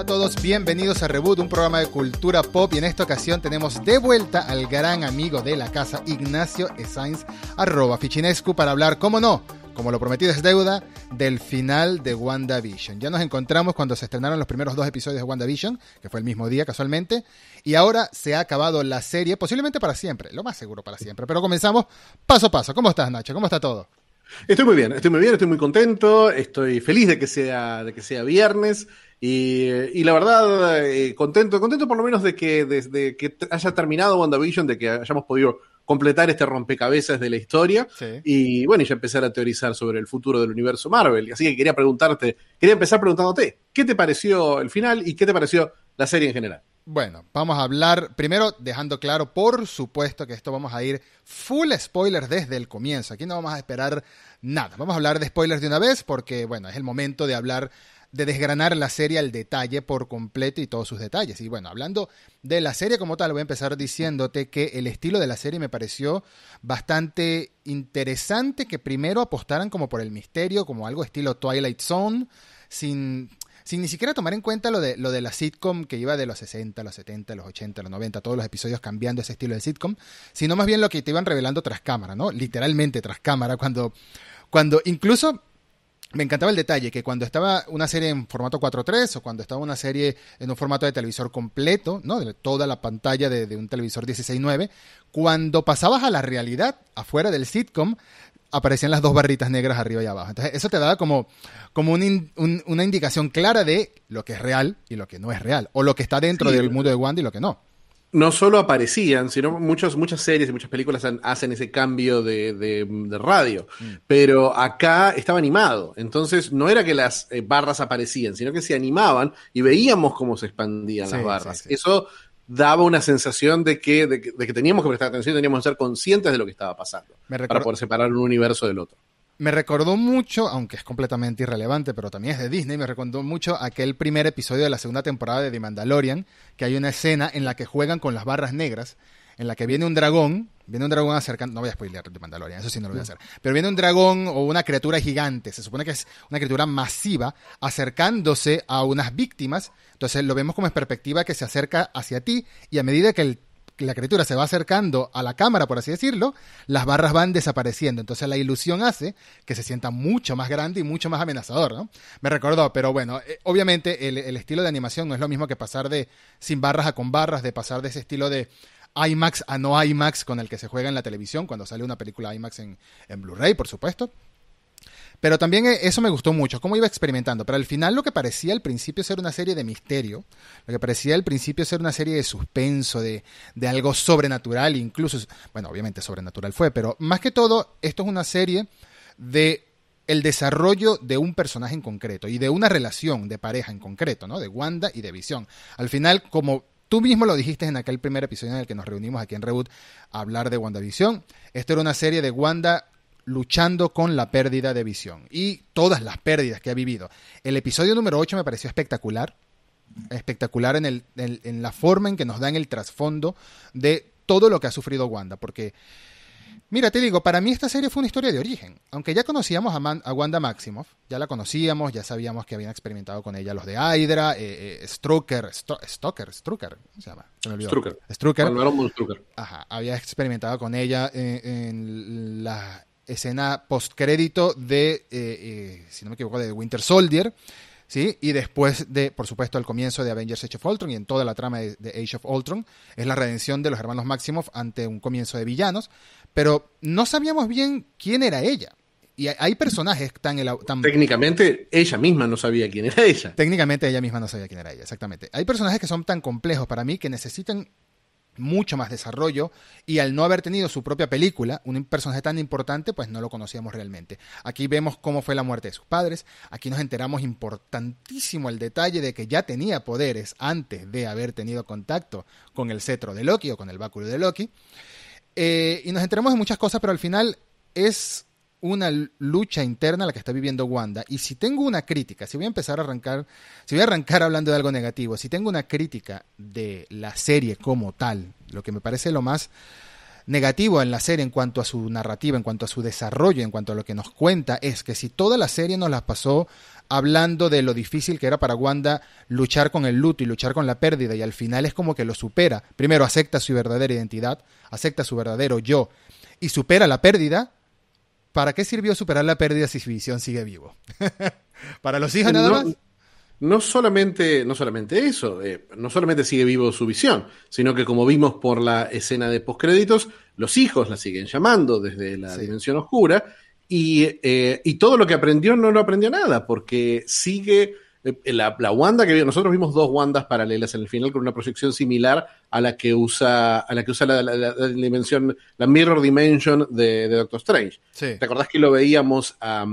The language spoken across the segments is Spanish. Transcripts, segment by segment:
Hola a todos, bienvenidos a Reboot, un programa de cultura pop y en esta ocasión tenemos de vuelta al gran amigo de la casa, Ignacio Esainz, arroba Fichinescu, para hablar, cómo no, como lo prometido es deuda, del final de WandaVision. Ya nos encontramos cuando se estrenaron los primeros dos episodios de WandaVision, que fue el mismo día casualmente, y ahora se ha acabado la serie, posiblemente para siempre, lo más seguro para siempre, pero comenzamos paso a paso. ¿Cómo estás, Nacho? ¿Cómo está todo? Estoy muy bien, estoy muy bien, estoy muy contento, estoy feliz de que sea, de que sea viernes y, y la verdad eh, contento, contento por lo menos de que desde que haya terminado WandaVision, de que hayamos podido completar este rompecabezas de la historia Sí. y bueno, y ya empezar a teorizar sobre el futuro del universo Marvel. Así que quería preguntarte, quería empezar preguntándote, ¿qué te pareció el final y qué te pareció la serie en general? Bueno, vamos a hablar primero dejando claro, por supuesto que esto vamos a ir full spoilers desde el comienzo. Aquí no vamos a esperar nada. Vamos a hablar de spoilers de una vez porque, bueno, es el momento de hablar, de desgranar la serie al detalle por completo y todos sus detalles. Y bueno, hablando de la serie como tal, voy a empezar diciéndote que el estilo de la serie me pareció bastante interesante que primero apostaran como por el misterio, como algo estilo Twilight Zone, sin sin ni siquiera tomar en cuenta lo de, lo de la sitcom que iba de los 60, los 70, los 80, los 90, todos los episodios cambiando ese estilo de sitcom, sino más bien lo que te iban revelando tras cámara, ¿no? Literalmente tras cámara, cuando, cuando incluso me encantaba el detalle que cuando estaba una serie en formato 4.3 o cuando estaba una serie en un formato de televisor completo, ¿no? De toda la pantalla de, un televisor 16.9, cuando pasabas a la realidad, afuera del sitcom, aparecían las dos barritas negras arriba y abajo. Entonces, eso te daba como, como un in- un- una indicación clara de lo que es real y lo que no es real, o lo que está dentro Sí. del mundo de Wanda y lo que no. no solo aparecían, sino muchos, muchas series y muchas películas han- hacen ese cambio de, de- de radio. Pero acá estaba animado. Entonces no era que las eh, barras aparecían, sino que se animaban y veíamos cómo se expandían Sí, las barras. sí. Eso daba una sensación de que, de, que, de que teníamos que prestar atención, teníamos que ser conscientes de lo que estaba pasando. Para poder separar un universo del otro. Me recordó mucho, aunque es completamente irrelevante, pero también es de Disney, me recordó mucho aquel primer episodio de la segunda temporada de The Mandalorian, que hay una escena en la que juegan con las barras negras, en la que viene un dragón, viene un dragón acercando, no voy a spoilear The Mandalorian, eso sí no lo voy a hacer, pero viene un dragón o una criatura gigante, se supone que es una criatura masiva, acercándose a unas víctimas, entonces lo vemos como en perspectiva que se acerca hacia ti, y a medida que el la criatura se va acercando a la cámara, por así decirlo, las barras van desapareciendo. Entonces la ilusión hace que se sienta mucho más grande y mucho más amenazador, ¿no? Me recordó, pero bueno, eh, obviamente el, el estilo de animación no es lo mismo que pasar de sin barras a con barras, de pasar de ese estilo de IMAX a no IMAX con el que se juega en la televisión cuando sale una película IMAX en, en Blu-ray, por supuesto. Pero también eh, eso me gustó mucho, cómo iba experimentando. Pero al final lo que parecía al principio ser una serie de misterio, lo que parecía al principio ser una serie de suspenso, de, de algo sobrenatural, incluso, bueno, obviamente sobrenatural fue, pero más que todo, esto es una serie de el desarrollo de un personaje en concreto y de una relación de pareja en concreto, ¿no? De Wanda y de Visión. Al final, como tú mismo lo dijiste en aquel primer episodio en el que nos reunimos aquí en Reboot a hablar de WandaVision, esto era una serie de Wanda luchando con la pérdida de visión y todas las pérdidas que ha vivido. El episodio número 8 me pareció espectacular, espectacular en, el, en, en la forma en que nos dan el trasfondo de todo lo que ha sufrido Wanda, porque Mira, te digo, para mí esta serie fue una historia de origen. Aunque ya conocíamos a, Man- a Wanda Maximoff, ya la conocíamos, ya sabíamos que habían experimentado con ella los de Hydra, eh, eh, Strucker, Stoker, Strucker, ¿cómo se llama? Se me olvidó. Strucker. Strucker. Strucker. Ajá, había experimentado con ella en, en la escena postcrédito de, eh, eh, si no me equivoco, de Winter Soldier, ¿sí? Y después de, por supuesto, al comienzo de Avengers Age of Ultron y en toda la trama de, de Age of Ultron, es la redención de los hermanos Maximoff ante un comienzo de villanos, pero no sabíamos bien quién era ella. Y hay- personajes tan Técnicamente, ella misma no sabía quién era ella. Técnicamente ella misma no sabía quién era ella, exactamente. Hay personajes que son tan complejos para mí que necesitan mucho más desarrollo y al no haber tenido su propia película, un personaje tan importante, pues no lo conocíamos realmente. Aquí vemos cómo fue la muerte de sus padres, aquí nos enteramos importantísimo el detalle de que ya tenía poderes antes de haber tenido contacto con el cetro de Loki o con el báculo de Loki. Eh, y nos enteramos de muchas cosas, pero al final es una lucha interna la que está viviendo Wanda. Y si tengo una crítica, si voy a empezar a arrancar, si voy a arrancar hablando de algo negativo, si tengo una crítica de la serie como tal, lo que me parece lo más negativo en la serie en cuanto a su narrativa, en cuanto a su desarrollo, en cuanto a lo que nos cuenta, es que si toda la serie nos la pasó hablando de lo difícil que era para Wanda luchar con el luto y luchar con la pérdida y al final es como que lo supera. Primero acepta su verdadera identidad, acepta su verdadero yo y supera la pérdida. ¿Para qué sirvió superar la pérdida si Visión sigue vivo? ¿Para los hijos nada más? No solamente, no solamente eso, eh, no solamente sigue vivo su visión, sino que como vimos por la escena de postcréditos, los hijos la siguen llamando desde la dimensión oscura eh, y, todo lo que aprendió no lo aprendió nada, porque sigue eh, la, Wanda que nosotros vimos dos Wandas paralelas en el final con una proyección similar a la que usa, a la que usa la, dimensión, la Mirror Dimension de, Doctor Strange. ¿Te acordás que lo veíamos a,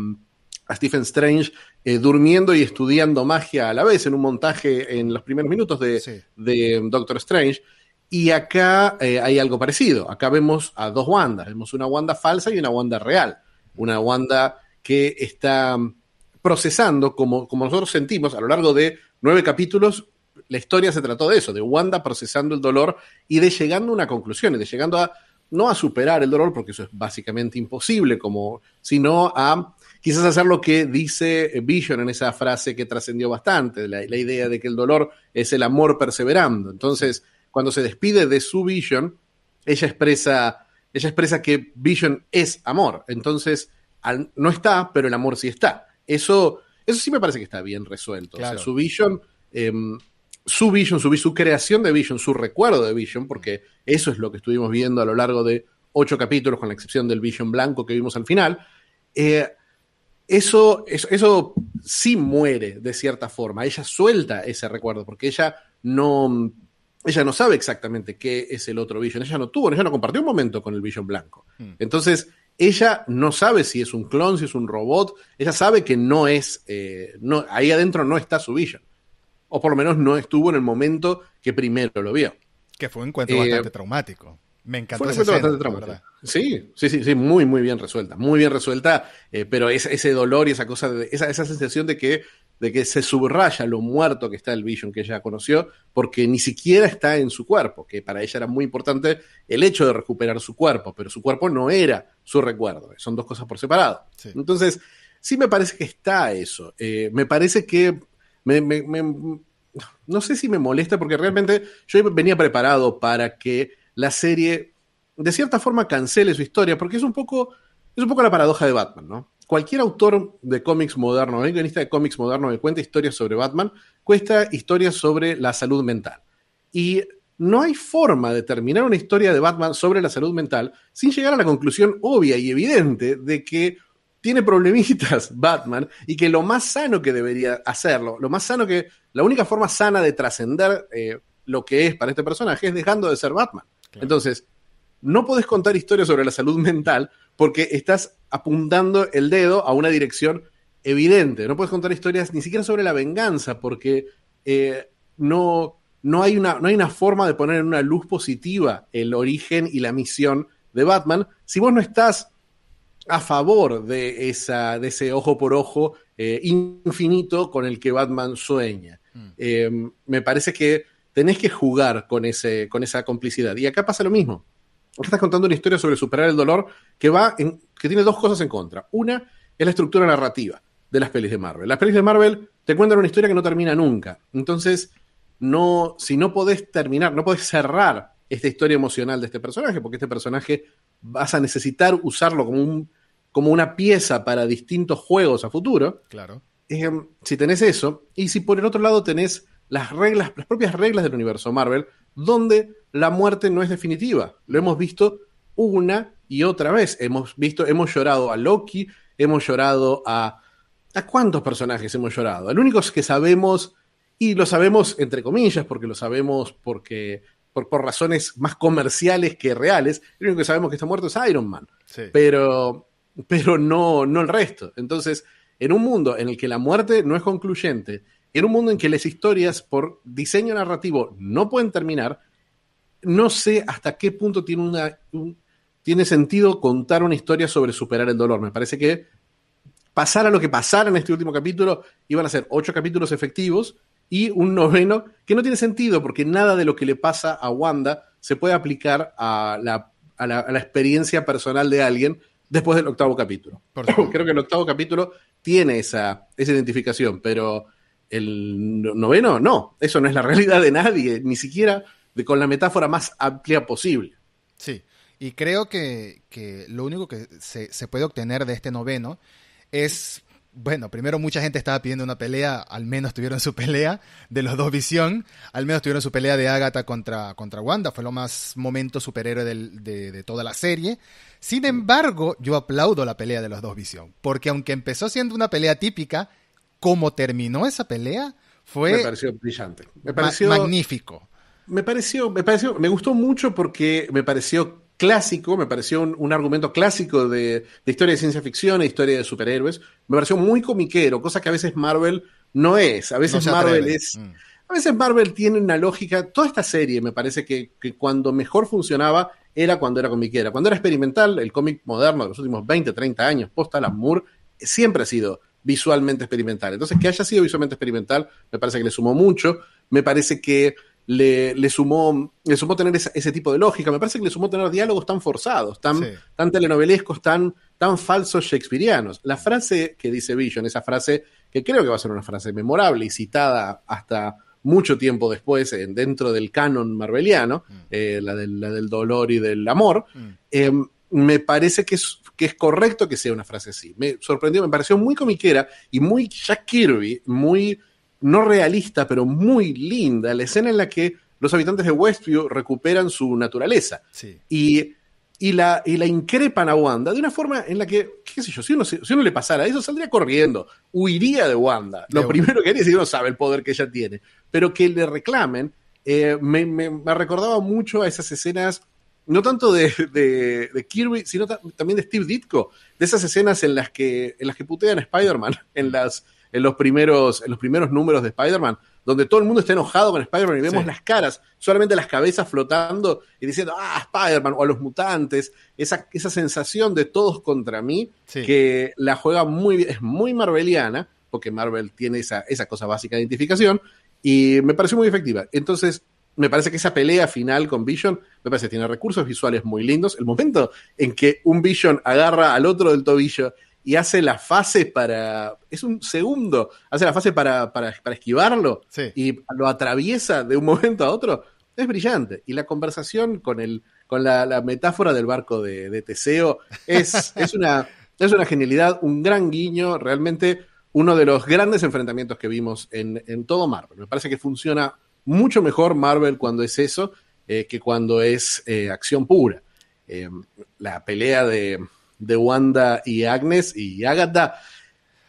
Stephen Strange eh, durmiendo y estudiando magia a la vez en un montaje en los primeros minutos de, de Doctor Strange? Y acá hay algo parecido. Acá vemos a dos Wandas. Vemos una Wanda falsa y una Wanda real una Wanda que está procesando, como, como nosotros sentimos a lo largo de nueve capítulos, la historia se trató de eso, de Wanda procesando el dolor y de llegando a una conclusión, y de llegando a, no a superar el dolor, porque eso es básicamente imposible, como, sino a quizás hacer lo que dice Vision en esa frase que trascendió bastante, la, la, idea de que el dolor es el amor perseverando. Entonces, cuando se despide de su Vision, ella expresa ella expresa que Vision es amor. Entonces, no está, pero el amor sí está. Eso, eso sí me parece que está bien resuelto. su Vision, em, su Vision, su, su creación de Vision, su recuerdo de Vision, porque eso es lo que estuvimos viendo a lo largo de ocho capítulos, con la excepción del Vision blanco que vimos al final. Eh, eso, eso, eso, sí muere de cierta forma. Ella suelta ese recuerdo, porque ella no, ella no sabe exactamente qué es el otro Vision. Ella no tuvo, ella no compartió un momento con el Vision blanco. Hmm. Entonces, ella no sabe si es un clon, si es un robot. Ella sabe que no es, eh, no, ahí adentro no está su Vision. O por lo menos no estuvo en el momento que primero lo vio. Que fue un encuentro bastante eh, traumático. Me encantó fue esa escena, bastante Sí, sí, sí, sí, muy, muy bien resuelta. Muy bien resuelta, eh, pero ese, ese dolor y esa cosa, de, esa, esa sensación de que de que se subraya lo muerto que está el Vision que ella conoció, porque ni siquiera está en su cuerpo, que para ella era muy importante el hecho de recuperar su cuerpo, pero su cuerpo no era su recuerdo, son dos cosas por separado. Entonces, sí me parece que está eso, eh, me parece que no sé si me molesta, porque realmente yo venía preparado para que la serie de cierta forma cancele su historia, porque es un poco, es un poco la paradoja de Batman, ¿no? cualquier autor de cómics moderno, un guionista de cómics moderno que cuenta historias sobre Batman, cuesta historias sobre la salud mental. Y no hay forma de terminar una historia de Batman sobre la salud mental sin llegar a la conclusión obvia y evidente de que tiene problemitas Batman y que lo más sano que debería hacerlo, lo más sano que, la única forma sana de trascender eh, lo que es para este personaje es dejando de ser Batman. Entonces, no podés contar historias sobre la salud mental porque estás apuntando el dedo a una dirección evidente. No puedes contar historias ni siquiera sobre la venganza porque eh, no, no, hay una, no hay una forma de poner en una luz positiva el origen y la misión de Batman si vos no estás a favor de, esa, de ese ojo por ojo eh, infinito con el que Batman sueña. Mm. Eh, me parece que tenés que jugar con, ese, con esa complicidad. Y acá pasa lo mismo estás contando una historia sobre superar el dolor que va en, que tiene dos cosas en contra. Una es la estructura narrativa de las pelis de Marvel. Las pelis de Marvel te cuentan una historia que no termina nunca. Entonces, no, si no podés terminar, no podés cerrar esta historia emocional de este personaje, porque este personaje vas a necesitar usarlo como, un, como una pieza para distintos juegos a futuro. Claro. Eh, si tenés eso, y si por el otro lado tenés las reglas, las propias reglas del universo Marvel, donde la muerte no es definitiva. Lo hemos visto una y otra vez. Hemos visto, hemos llorado a Loki, hemos llorado a. ¿A cuántos personajes hemos llorado? El único que sabemos, y lo sabemos entre comillas, porque lo sabemos porque. Por, por razones más comerciales que reales, el único que sabemos que está muerto es Iron Man. Pero, pero no, no el resto. Entonces, en un mundo en el que la muerte no es concluyente en un mundo en que las historias por diseño narrativo no pueden terminar, no sé hasta qué punto tiene, una, tiene sentido contar una historia sobre superar el dolor. Me parece que pasara lo que pasara en este último capítulo, iban a ser ocho capítulos efectivos y un noveno que no tiene sentido porque nada de lo que le pasa a Wanda se puede aplicar a la, a la, experiencia personal de alguien después del octavo capítulo. Creo que el octavo capítulo tiene esa, esa identificación, pero el noveno no, eso no es la realidad de nadie, ni siquiera de, con la metáfora más amplia posible. Sí, y creo que, lo único que se, se, puede obtener de este noveno es bueno, primero mucha gente estaba pidiendo una pelea, al menos tuvieron su pelea de los dos Visión, al menos tuvieron su pelea de Agatha contra, contra Wanda, fue lo más momento superhéroe de, de, toda la serie. Sin embargo, yo aplaudo la pelea de los dos Visión, porque aunque empezó siendo una pelea típica, como terminó esa pelea, fue... Me pareció brillante. Me pareció... magnífico. Me pareció, me pareció, me gustó mucho porque me pareció clásico, me pareció un, argumento clásico de, historia de ciencia ficción e historia de superhéroes. Me pareció muy comiquero, cosa que a veces Marvel no es. A veces Marvel es. Mm. A veces Marvel tiene una lógica. Toda esta serie me parece que, cuando mejor funcionaba era cuando era comiquera. Cuando era experimental, el cómic moderno de los últimos 20, 30 años, post Alan Moore, siempre ha sido visualmente experimental. Entonces, que haya sido visualmente experimental, me parece que le sumó mucho. Me parece que le, sumó, le sumó tener ese, tipo de lógica. Me parece que le sumó tener diálogos tan forzados, tan, tan telenovelescos, tan, tan falsos shakespearianos. La frase que dice Vision, esa frase que creo que va a ser una frase memorable y citada hasta mucho tiempo después dentro del canon marveliano, mm. eh, la, del, la, del, dolor y del amor, mm. eh, me parece que es, que es correcto que sea una frase así. Me sorprendió, me pareció muy comiquera y muy Jack Kirby, muy no realista, pero muy linda, la escena en la que los habitantes de Westview recuperan su naturaleza. Y, y, la, y la increpan a Wanda de una forma en la que, qué sé yo, si uno, si uno le pasara eso, saldría corriendo, huiría de Wanda. Lo primero que haría es que uno sabe el poder que ella tiene. Pero que le reclamen, eh, me, me, recordaba mucho a esas escenas no tanto de, de, Kirby, sino también de Steve Ditko, de esas escenas en las que, en las que putean a Spider-Man, en las, en los primeros, en los primeros números de Spider-Man, donde todo el mundo está enojado con Spider-Man y vemos las caras, solamente las cabezas flotando y diciendo, ah, Spider-Man o a los mutantes, esa, esa sensación de todos contra mí, que la juega muy bien, es muy marveliana, porque Marvel tiene esa, esa cosa básica de identificación, y me pareció muy efectiva. Entonces, me parece que esa pelea final con Vision, me parece que tiene recursos visuales muy lindos. El momento en que un Vision agarra al otro del tobillo y hace la fase para. Es un segundo. Hace la fase para, para, esquivarlo y lo atraviesa de un momento a otro. Es brillante. Y la conversación con, el, con la, metáfora del barco de, Teseo es, es, una, es una genialidad, un gran guiño. Realmente uno de los grandes enfrentamientos que vimos en, en todo Marvel. Me parece que funciona mucho mejor Marvel cuando es eso eh, que cuando es eh, acción pura. Eh, la pelea de de Wanda y Agnes y Agatha,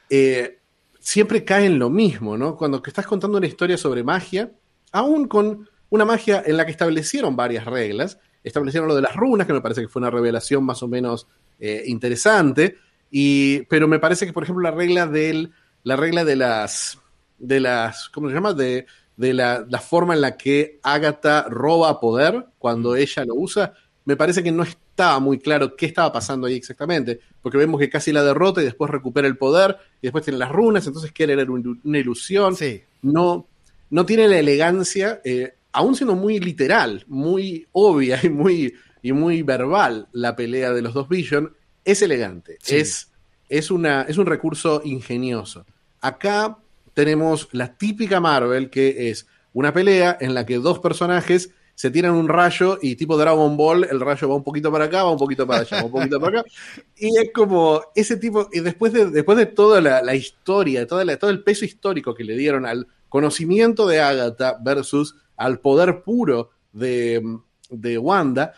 eh, siempre cae en lo mismo, ¿no? Cuando estás contando una historia sobre magia, aún con una magia en la que establecieron varias reglas, establecieron lo de las runas, que me parece que fue una revelación más o menos interesante, y, pero me parece que, por ejemplo, la regla del, la regla de las, de las, ¿cómo se llama? De, de la, la forma en la que Agatha roba poder cuando ella lo usa, me parece que no estaba muy claro qué estaba pasando ahí exactamente, porque vemos que casi la derrota y después recupera el poder y después tiene las runas, entonces quiere era una ilusión. No, no tiene la elegancia, eh, aún siendo muy literal, muy obvia y muy, y muy verbal la pelea de los dos Vision, es elegante, es, es, una, es un recurso ingenioso. Acá tenemos la típica Marvel que es una pelea en la que dos personajes se tiran un rayo y tipo Dragon Ball, el rayo va un poquito para acá, va un poquito para allá, va un poquito para acá. Y es como ese tipo, y después de, después de toda la, historia, toda todo el peso histórico que le dieron al conocimiento de Agatha versus al poder puro de, de Wanda,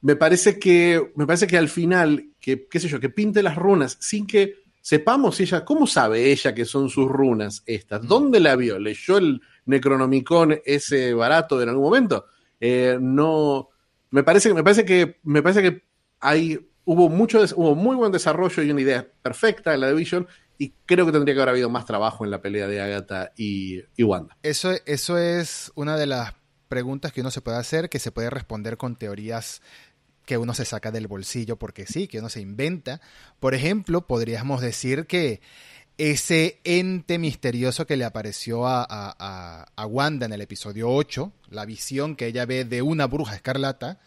me parece que, me parece que al final, que, qué sé yo, que pinte las runas sin que sepamos ella, ¿cómo sabe ella que son sus runas estas? ¿Dónde la vio? ¿Leyó el Necronomicon ese barato en algún momento? Eh, no, me parece, me parece que, me parece que hay, hubo mucho, hubo muy buen desarrollo y una idea perfecta en la Division y creo que tendría que haber habido más trabajo en la pelea de Agatha y, Wanda. Eso, eso es una de las preguntas que uno se puede hacer, que se puede responder con teorías que uno se saca del bolsillo porque sí, que uno se inventa. Por ejemplo, podríamos decir que ese ente misterioso que le apareció a, Wanda en el episodio 8, la visión que ella ve de una bruja escarlata,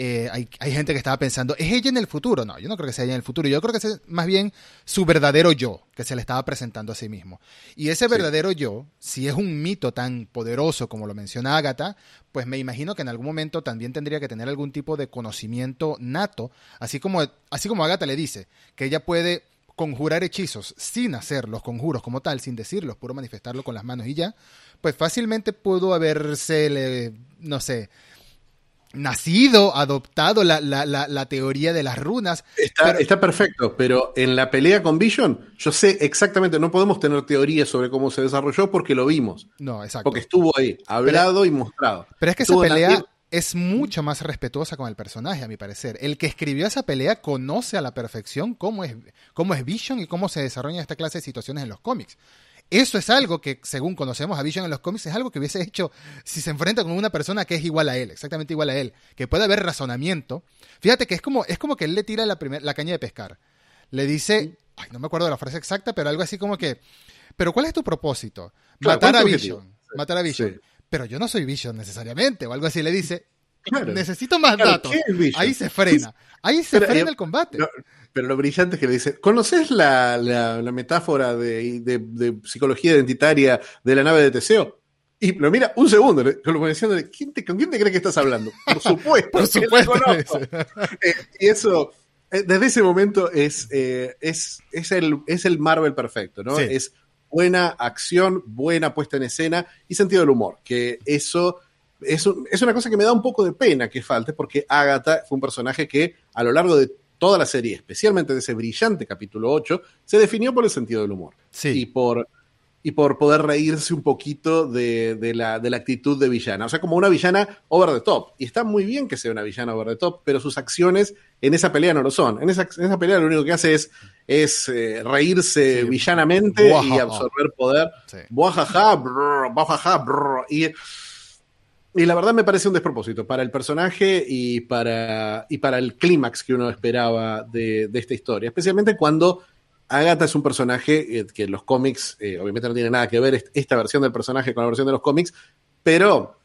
eh, hay, hay, gente que estaba pensando, ¿es ella en el futuro? No, yo no creo que sea ella en el futuro. Yo creo que es más bien su verdadero yo que se le estaba presentando a sí mismo. Y ese verdadero sí. yo, si es un mito tan poderoso como lo menciona Agatha, pues me imagino que en algún momento también tendría que tener algún tipo de conocimiento nato, así como, así como Agatha le dice, que ella puede conjurar hechizos sin hacer los conjuros como tal, sin decirlos, puro manifestarlo con las manos y ya, pues fácilmente pudo haberse, no sé, nacido, adoptado la, la, la, la, teoría de las runas. Está, pero... está, perfecto, pero en la pelea con Vision, yo sé exactamente, no podemos tener teorías sobre cómo se desarrolló porque lo vimos. No, exacto. Porque estuvo ahí, hablado pero, y mostrado. Pero es que estuvo esa pelea la... es mucho más respetuosa con el personaje, a mi parecer. El que escribió esa pelea conoce a la perfección cómo es, cómo es Vision y cómo se desarrolla esta clase de situaciones en los cómics. Eso es algo que, según conocemos a Vision en los cómics, es algo que hubiese hecho si se enfrenta con una persona que es igual a él, exactamente igual a él, que puede haber razonamiento. Fíjate que es como, es como que él le tira la, primer, la caña de pescar. Le dice, ay, no me acuerdo de la frase exacta, pero algo así como que, pero ¿cuál es tu propósito? Claro, matar a Vision. Matar a Vision. Sí. Pero yo no soy Vision necesariamente, o algo así le dice. Claro. Necesito más claro, datos. Ahí se frena. Ahí se pero, frena el combate. No, pero lo brillante es que le dice, ¿conoces la, la, la metáfora de, de, de, psicología identitaria de la nave de Teseo? Y lo mira un segundo, como diciendo, ¿quién te, ¿con quién te crees que estás hablando? Por supuesto. Por supuesto. eh, y eso, eh, desde ese momento es, eh, es, es, el, es el Marvel perfecto, ¿no? Sí. Es buena acción, buena puesta en escena y sentido del humor, que eso... Es, un, es, una cosa que me da un poco de pena que falte, porque Agatha fue un personaje que a lo largo de toda la serie, especialmente de ese brillante capítulo 8, se definió por el sentido del humor. Sí. Y por, y por poder reírse un poquito de, de, la, de, la, actitud de villana. O sea, como una villana over the top. Y está muy bien que sea una villana over the top, pero sus acciones en esa pelea no lo son. En esa, en esa pelea lo único que hace es, es eh, reírse sí. villanamente Buajaja. y absorber poder. Sí. Buajaja, brr, buajaja, brr, y y la verdad me parece un despropósito para el personaje y para, y para el clímax que uno esperaba de, de, esta historia, especialmente cuando Agatha es un personaje que en los cómics, eh, obviamente no tiene nada que ver esta versión del personaje con la versión de los cómics, pero,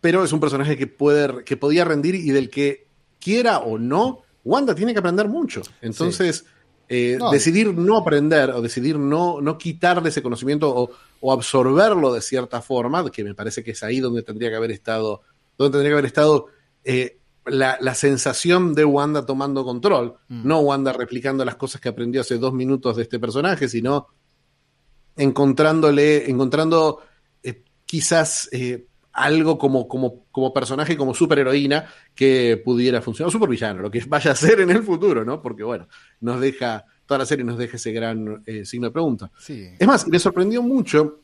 pero es un personaje que, puede, que podía rendir y del que quiera o no, Wanda tiene que aprender mucho. Entonces, sí. Eh, no, decidir no aprender o decidir no, no quitarle ese conocimiento o, o absorberlo de cierta forma, que me parece que es ahí donde tendría que haber estado, donde tendría que haber estado eh, la, la, sensación de Wanda tomando control, mm. no Wanda replicando las cosas que aprendió hace dos minutos de este personaje, sino encontrándole, encontrando eh, quizás algo como, como, como personaje, como superheroína que pudiera funcionar, o supervillano, lo que vaya a ser en el futuro, ¿no? Porque bueno, nos deja toda la serie nos deja ese gran eh, signo de pregunta. Sí. Es más, me sorprendió mucho.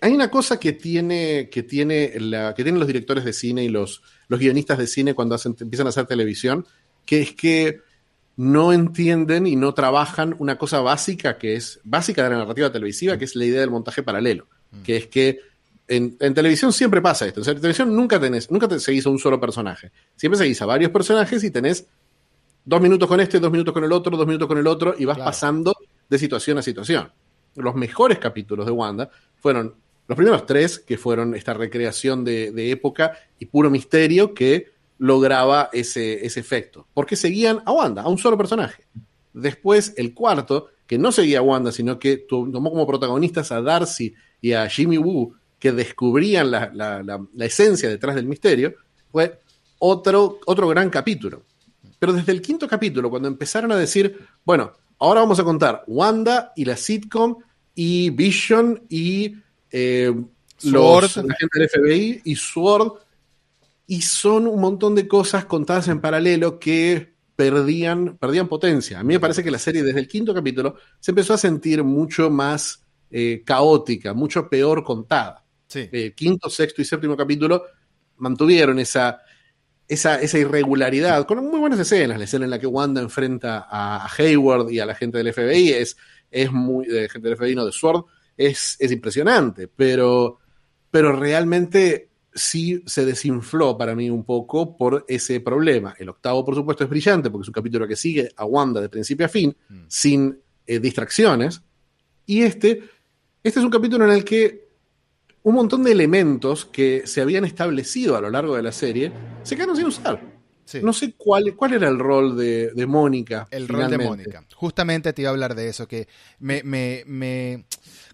Hay una cosa que tiene, que tiene la, que tienen los directores de cine y los, los guionistas de cine cuando hacen, empiezan a hacer televisión, que es que no entienden y no trabajan una cosa básica que es básica de la narrativa televisiva, que es la idea del montaje paralelo, mm. que es que en, en, televisión siempre pasa esto. O sea, en televisión nunca tenés, nunca te seguís a un solo personaje. Siempre seguís a varios personajes y tenés dos minutos con este, dos minutos con el otro, dos minutos con el otro, y vas claro. pasando de situación a situación. Los mejores capítulos de Wanda fueron los primeros tres, que fueron esta recreación de, de época y puro misterio que lograba ese, ese, efecto. Porque seguían a Wanda, a un solo personaje. Después, el cuarto, que no seguía a Wanda, sino que tomó como protagonistas a Darcy y a Jimmy Woo, que descubrían la, la, la, la esencia detrás del misterio, fue otro, otro gran capítulo. Pero desde el quinto capítulo, cuando empezaron a decir, bueno, ahora vamos a contar Wanda y la sitcom y Vision y eh, los la gente del FBI y Sword, y son un montón de cosas contadas en paralelo que perdían, perdían potencia. A mí me parece que la serie desde el quinto capítulo se empezó a sentir mucho más eh, caótica, mucho peor contada. Sí. Quinto, sexto y séptimo capítulo mantuvieron esa, esa, esa, irregularidad, con muy buenas escenas, la escena en la que Wanda enfrenta a, a Hayward y a la gente del FBI es, es muy, de gente del FBI, no de Sword, es, es impresionante, pero, pero realmente sí se desinfló para mí un poco por ese problema. El octavo, por supuesto, es brillante porque es un capítulo que sigue a Wanda de principio a fin, mm. sin eh, distracciones, y este, este es un capítulo en el que un montón de elementos que se habían establecido a lo largo de la serie se quedaron sin usar. no sé cuál, cuál era el rol de, de Mónica. El rol de Mónica. Justamente te iba a hablar de eso, que me, me, me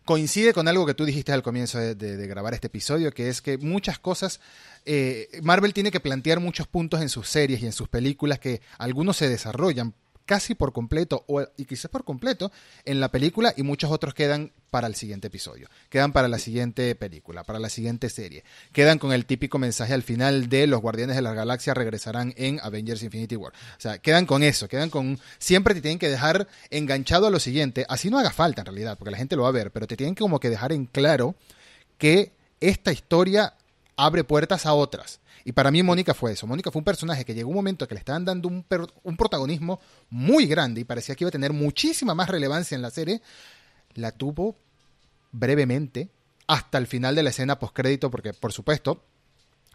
coincide con algo que tú dijiste al comienzo de, grabar este episodio, que es que muchas cosas, eh, Marvel tiene que plantear muchos puntos en sus series y en sus películas que algunos se desarrollan casi por completo, o, y quizás por completo, en la película y muchos otros quedan para el siguiente episodio, quedan para la siguiente película, para la siguiente serie, quedan con el típico mensaje al final de los Guardianes de la Galaxia regresarán en Avengers Infinity War. O sea, quedan con eso, quedan con... Siempre te tienen que dejar enganchado a lo siguiente, así no haga falta en realidad, porque la gente lo va a ver, pero te tienen que como que dejar en claro que esta historia abre puertas a otras y para mí Mónica fue eso. Mónica fue un personaje que llegó un momento que le estaban dando un, un protagonismo muy grande y parecía que iba a tener muchísima más relevancia en la serie. La tuvo brevemente hasta el final de la escena postcrédito, porque por supuesto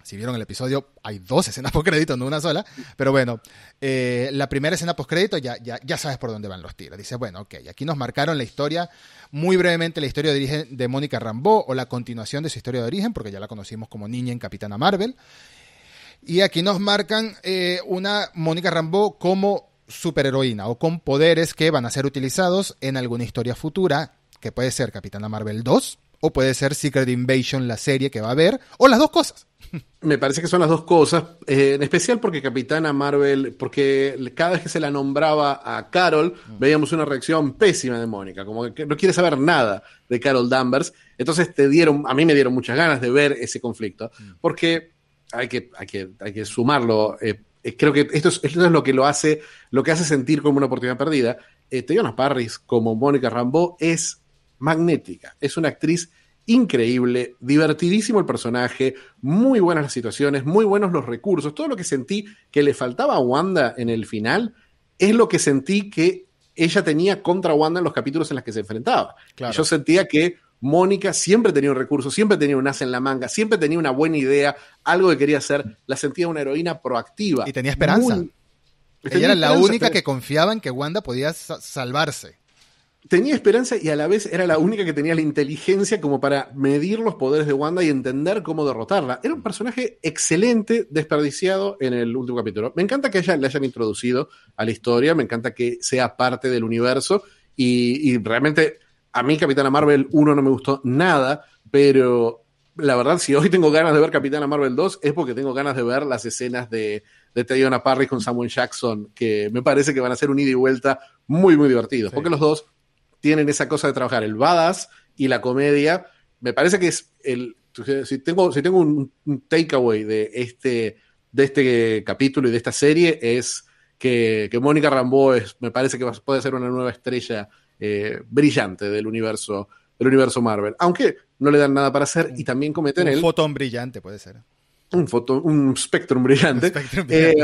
si vieron el episodio, hay dos escenas post crédito, no una sola. Pero bueno, eh, la primera escena post crédito ya, ya, ya sabes por dónde van los tiros. Dice, bueno, ok, aquí nos marcaron la historia, muy brevemente la historia de origen de Mónica Rambeau o la continuación de su historia de origen, porque ya la conocimos como niña en Capitana Marvel. Y aquí nos marcan eh, una Mónica Rambeau como superheroína o con poderes que van a ser utilizados en alguna historia futura, que puede ser Capitana Marvel 2 o puede ser Secret Invasion, la serie que va a haber, o las dos cosas. Me parece que son las dos cosas, eh, en especial porque Capitana Marvel, porque cada vez que se la nombraba a Carol, mm. veíamos una reacción pésima de Mónica, como que no quiere saber nada de Carol Danvers. Entonces te dieron, a mí me dieron muchas ganas de ver ese conflicto, mm. porque hay que, hay que, hay que sumarlo. Eh, eh, creo que esto es, esto es, lo que lo hace, lo que hace sentir como una oportunidad perdida. Eh, Parris, como Mónica Rambeau, es magnética. Es una actriz increíble, divertidísimo el personaje, muy buenas las situaciones, muy buenos los recursos. Todo lo que sentí que le faltaba a Wanda en el final es lo que sentí que ella tenía contra Wanda en los capítulos en los que se enfrentaba. Yo sentía que Mónica siempre tenía un recurso, siempre tenía un as en la manga, siempre tenía una buena idea, algo que quería hacer, la sentía una heroína proactiva. Y tenía esperanza. Ella era la única que confiaba en que Wanda podía salvarse tenía esperanza y a la vez era la única que tenía la inteligencia como para medir los poderes de Wanda y entender cómo derrotarla. Era un personaje excelente, desperdiciado en el último capítulo. Me encanta que ella le hayan introducido a la historia, me encanta que sea parte del universo y, realmente a mí Capitana Marvel 1 no me gustó nada, pero la verdad si hoy tengo ganas de ver Capitana Marvel 2 es porque tengo ganas de ver las escenas de, de Tayona Parry con Samuel Jackson, que me parece que van a ser un ida y vuelta muy, muy divertidos, porque los dos tienen esa cosa de trabajar el badass y la comedia. Me parece que es el. Si tengo, si tengo un, takeaway de este, de este capítulo y de esta serie, es que, Mónica Rambeau es, me parece que puede ser una nueva estrella eh, brillante del universo, del universo Marvel. Aunque no le dan nada para hacer y también cometen un el. fotón brillante, puede ser. Un, foto, un spectrum brillante. Eh,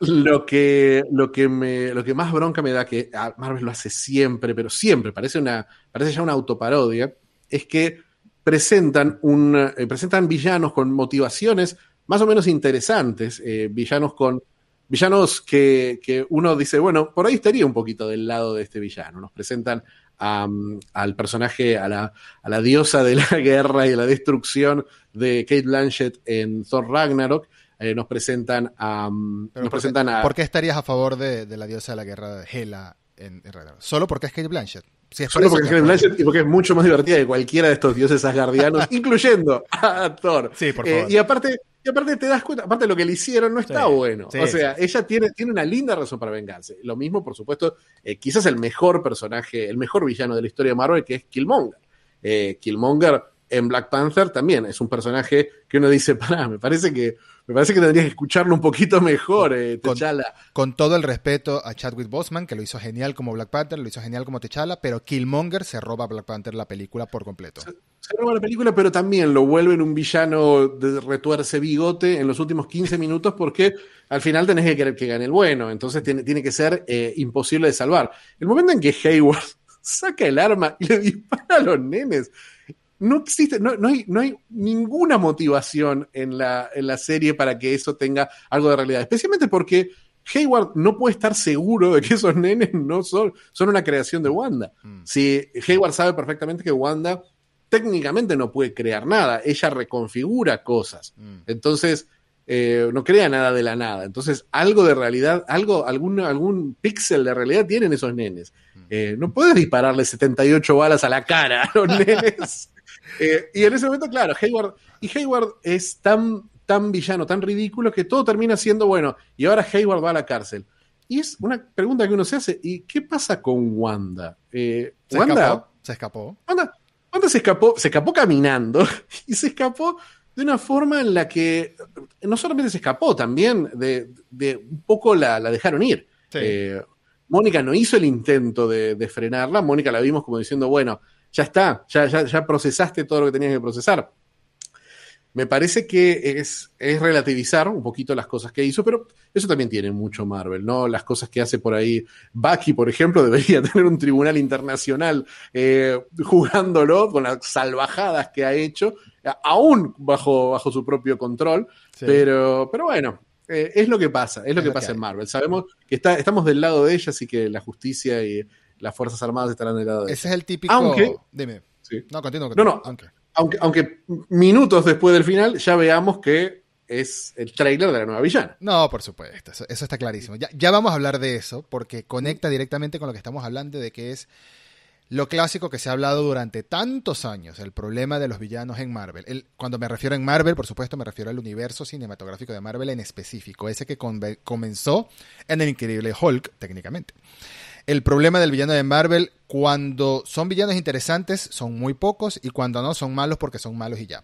lo, que, lo, que me, lo que más bronca me da, que Marvel lo hace siempre, pero siempre, parece, una, parece ya una autoparodia, es que presentan, un, eh, presentan villanos con motivaciones más o menos interesantes, eh, villanos con villanos que, que, uno dice, bueno, por ahí estaría un poquito del lado de este villano. Nos presentan al personaje, a la, a la, diosa de la guerra y de la destrucción de Kate Blanchett en Thor Ragnarok. Eh, nos presentan a. nos presentan a. ¿Por qué estarías a favor de, la diosa de la guerra Hela en, Ragnarok? Solo porque es Kate Blanchett. Solo porque es Kate Blanchett y porque es mucho más divertida que cualquiera de estos dioses asgardianos, incluyendo a Thor. Sí, por favor. Eh, y aparte, y aparte te das cuenta, aparte de lo que le hicieron no está bueno. o sea, ella tiene, tiene una linda razón para vengarse. Lo mismo, por supuesto, eh, quizás el mejor personaje, el mejor villano de la historia de Marvel, que es Killmonger. Eh, Killmonger en Black Panther también es un personaje que uno dice, pará, me parece que me parece que tendrías que escucharlo un poquito mejor, eh, T'Challa. Con, todo el respeto a Chadwick Boseman, que lo hizo genial como Black Panther, lo hizo genial como T'Challa, pero Killmonger se roba a Black Panther la película por completo. Se, roba la película, pero también lo vuelve en un villano de retuerce bigote en los últimos 15 minutos porque al final tenés que querer que gane el bueno, entonces tiene, tiene que ser eh, imposible de salvar. El momento en que Hayward saca el arma y le dispara a los nenes no existe, no, no, hay, no hay ninguna motivación en la, en la serie para que eso tenga algo de realidad. Especialmente porque Hayward no puede estar seguro de que esos nenes no son, son una creación de Wanda. Mm. Si Hayward sabe perfectamente que Wanda técnicamente no puede crear nada, ella reconfigura cosas. Mm. Entonces, eh, no crea nada de la nada. Entonces, algo de realidad, algo, algún, algún píxel de realidad tienen esos nenes. Mm. Eh, no puedes dispararle 78 balas a la cara a los nenes. Eh, y en ese momento, claro, Hayward, y Hayward es tan, tan villano, tan ridículo, que todo termina siendo bueno. Y ahora Hayward va a la cárcel. Y es una pregunta que uno se hace, ¿y qué pasa con Wanda? Eh, Se Wanda, escapó. Se escapó. Wanda, Wanda se escapó, se escapó caminando y se escapó de una forma en la que no solamente se escapó, también de, de un poco la, la dejaron ir. Sí. Eh, Mónica no hizo el intento de, de frenarla, Mónica la vimos como diciendo, bueno, ya está, ya, ya, ya procesaste todo lo que tenías que procesar. Me parece que es, es relativizar un poquito las cosas que hizo, pero eso también tiene mucho Marvel, ¿no? Las cosas que hace por ahí. Bucky, por ejemplo, debería tener un tribunal internacional eh, jugándolo con las salvajadas que ha hecho, aún bajo, bajo su propio control. Sí. Pero, pero bueno, eh, es lo que pasa, es lo Es que lo pasa en Marvel. Sabemos que está, estamos del lado de ella, así que la justicia y las Fuerzas Armadas estarán del lado de. Ese es el típico. Aunque- Dime. Sí. No, continúa. No, no. Aunque. Aunque, aunque minutos después del final ya veamos que es el tráiler de la nueva villana. No, por supuesto, eso, eso está clarísimo. Ya, ya vamos a hablar de eso, porque conecta directamente con lo que estamos hablando, de que es lo clásico que se ha hablado durante tantos años, el problema de los villanos en Marvel. El- cuando me refiero en Marvel, por supuesto, me refiero al universo cinematográfico de Marvel en específico, ese que comenzó en el increíble Hulk, técnicamente. El problema del villano de Marvel, cuando son villanos interesantes, son muy pocos, y cuando no, son malos porque son malos y ya.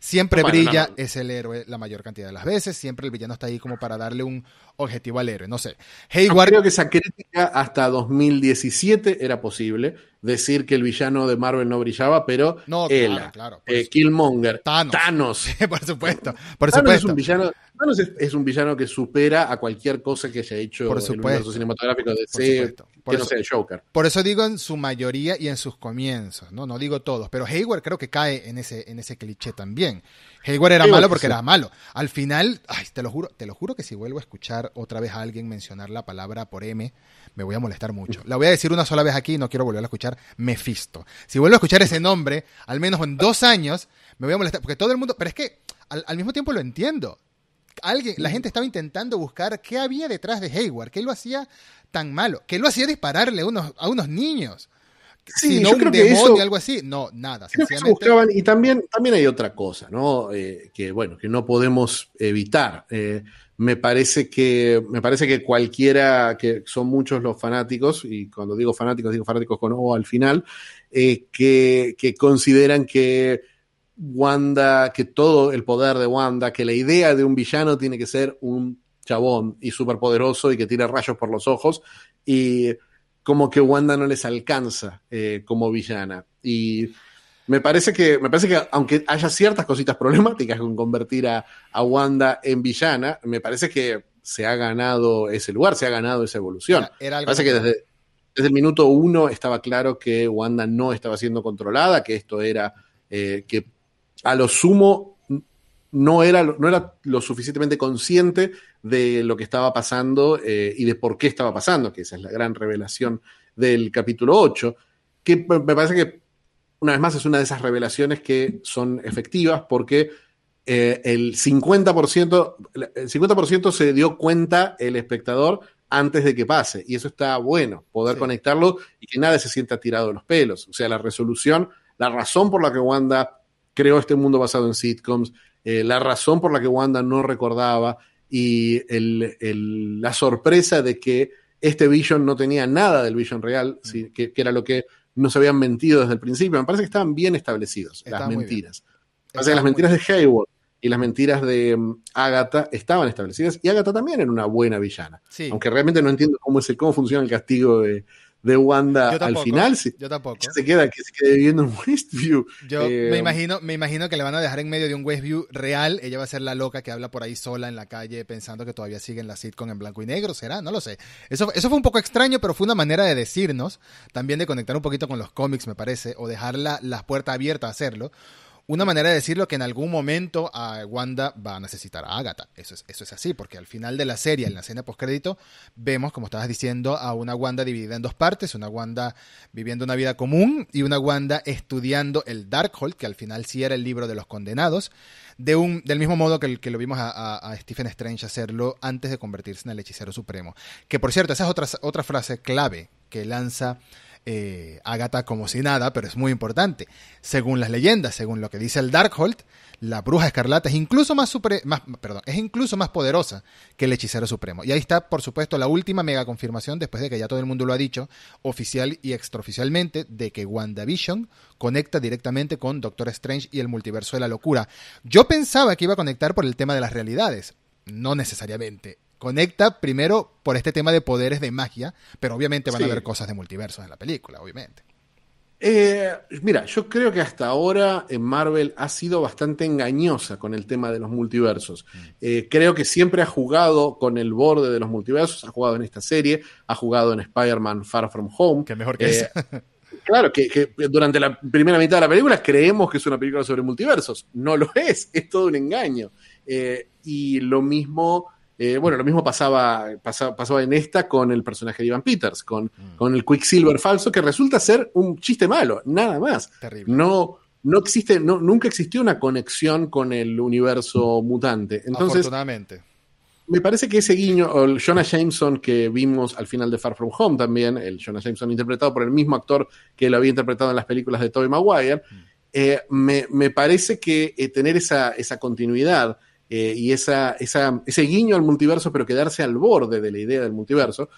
Siempre Bueno, brilla, no, no. es el héroe la mayor cantidad de las veces, siempre el villano está ahí como para darle un objetivo al héroe. No sé. Yo Hayward, creo que esa crítica hasta 2017 era posible decir que el villano de Marvel no brillaba, pero No, él, claro, claro, eh. Killmonger, Thanos. Thanos, por supuesto, por Thanos es un villano, Thanos es, es un villano que supera a cualquier cosa que haya hecho Por el universo cinematográfico de Por supuesto. Por que no eso- sea el Joker. Por eso digo en su mayoría y en sus comienzos, ¿no? No digo todos, pero Hayward creo que cae en ese, en ese cliché también. Hayward era Hayward malo que porque sí. era malo. Al final, ay, te lo juro, te lo juro que si vuelvo a escuchar otra vez a alguien mencionar la palabra por M, me voy a molestar mucho. La voy a decir una sola vez aquí y no quiero volver a escuchar Mephisto. Si vuelvo a escuchar ese nombre, al menos en dos años, me voy a molestar, porque todo el mundo, pero es que al, al mismo tiempo lo entiendo. Alguien, la gente estaba intentando buscar qué había detrás de Hayward, qué lo hacía tan malo, qué lo hacía dispararle a unos, a unos niños. Sí, yo un creo que demonio, eso- algo así. No, nada. Creo que buscaban, y también, también hay otra cosa, ¿no? Eh, que bueno, que no podemos evitar. Eh, me parece que, me parece que cualquiera, que son muchos los fanáticos, y cuando digo fanáticos, digo fanáticos con O al final, eh, que, que consideran que Wanda, que todo el poder de Wanda, que la idea de un villano tiene que ser un chabón y superpoderoso y que tire rayos por los ojos, y como que Wanda no les alcanza eh, como villana. Y me parece que, me parece que aunque haya ciertas cositas problemáticas con convertir a, a Wanda en villana, me parece que se ha ganado ese lugar, se ha ganado esa evolución. Era- era Me algo parece que desde, desde el minuto uno estaba claro que Wanda no estaba siendo controlada, que esto era, eh, que a lo sumo no era, no era lo suficientemente consciente de lo que estaba pasando eh, y de por qué estaba pasando, que esa es la gran revelación del capítulo 8, que me parece que una vez más es una de esas revelaciones que son efectivas porque eh, el 50%, el 50% se dio cuenta el espectador antes de que pase. Y eso está bueno, poder Sí. conectarlo y que nadie se sienta tirado de los pelos. O sea, la resolución, la razón por la que Wanda creó este mundo basado en sitcoms, eh, la razón por la que Wanda no recordaba y el- el- la sorpresa de que este Vision no tenía nada del Vision real, Mm. sí, que, que era lo que nos habían mentido desde el principio. Me parece que estaban bien establecidos las mentiras. O sea, las mentiras de Hayward y las mentiras de mm, Agatha estaban establecidas y Agatha también era una buena villana. Sí, Aunque realmente no entiendo cómo, es el- cómo funciona el castigo de, de Wanda yo al final. Si, yo tampoco. si se queda, que se quede viviendo en Westview. Yo Eh, me imagino, me imagino que le van a dejar en medio de un Westview real. Ella va a ser la loca que habla por ahí sola en la calle pensando que todavía sigue en la sitcom en blanco y negro. ¿Será? No lo sé. Eso, eso fue un poco extraño, pero fue una manera de decirnos, también de conectar un poquito con los cómics, me parece, o dejar la- las puertas abiertas a hacerlo. Una manera de decirlo que en algún momento a Wanda va a necesitar a Agatha. Eso es, eso es así, porque al final de la serie, en la escena postcrédito, vemos, como estabas diciendo, a una Wanda dividida en dos partes, una Wanda viviendo una vida común y una Wanda estudiando el Darkhold, que al final sí era el libro de los condenados, de un, del mismo modo que, que lo vimos a, a, Stephen Strange hacerlo antes de convertirse en el hechicero supremo. Que por cierto, esa es otra, otra frase clave que lanza eh, Agatha como si nada, pero es muy importante. Según las leyendas, según lo que dice el Darkhold, la bruja escarlata es incluso más, más, perdón, es incluso más poderosa que el hechicero supremo. Y ahí está, por supuesto, la última mega confirmación, después de que ya todo el mundo lo ha dicho, oficial y extraoficialmente, de que WandaVision conecta directamente con Doctor Strange y el multiverso de la locura. Yo pensaba que iba a conectar por el tema de las realidades. No necesariamente conecta primero por este tema de poderes de magia, pero obviamente van a haber cosas de multiversos en la película, obviamente. Eh, mira, yo creo que hasta ahora en Marvel ha sido bastante engañosa con el tema de los multiversos. Mm. Eh, creo que siempre ha jugado con el borde de los multiversos, ha jugado en esta serie, ha jugado en Spider-Man Far From Home. Que mejor que eh, Claro, que, que, durante la primera mitad de la película creemos que es una película sobre multiversos. No lo es, es todo un engaño. y lo mismo eh, bueno, lo mismo pasaba, pasaba, en esta con el personaje de Ivan Peters, con, mm. con, el Quicksilver falso, que resulta ser un chiste malo, nada más. Terrible. No, no existe, no, nunca existió una conexión con el universo mutante. Entonces, Afortunadamente. Me parece que ese guiño, o el Jonah Jameson que vimos al final de Far From Home también, el Jonah Jameson interpretado por el mismo actor que lo había interpretado en las películas de Tobey Maguire, mm. eh, me, me, parece que eh, tener esa, esa continuidad eh, y esa, esa, ese guiño al multiverso, pero quedarse al borde de la idea del multiverso,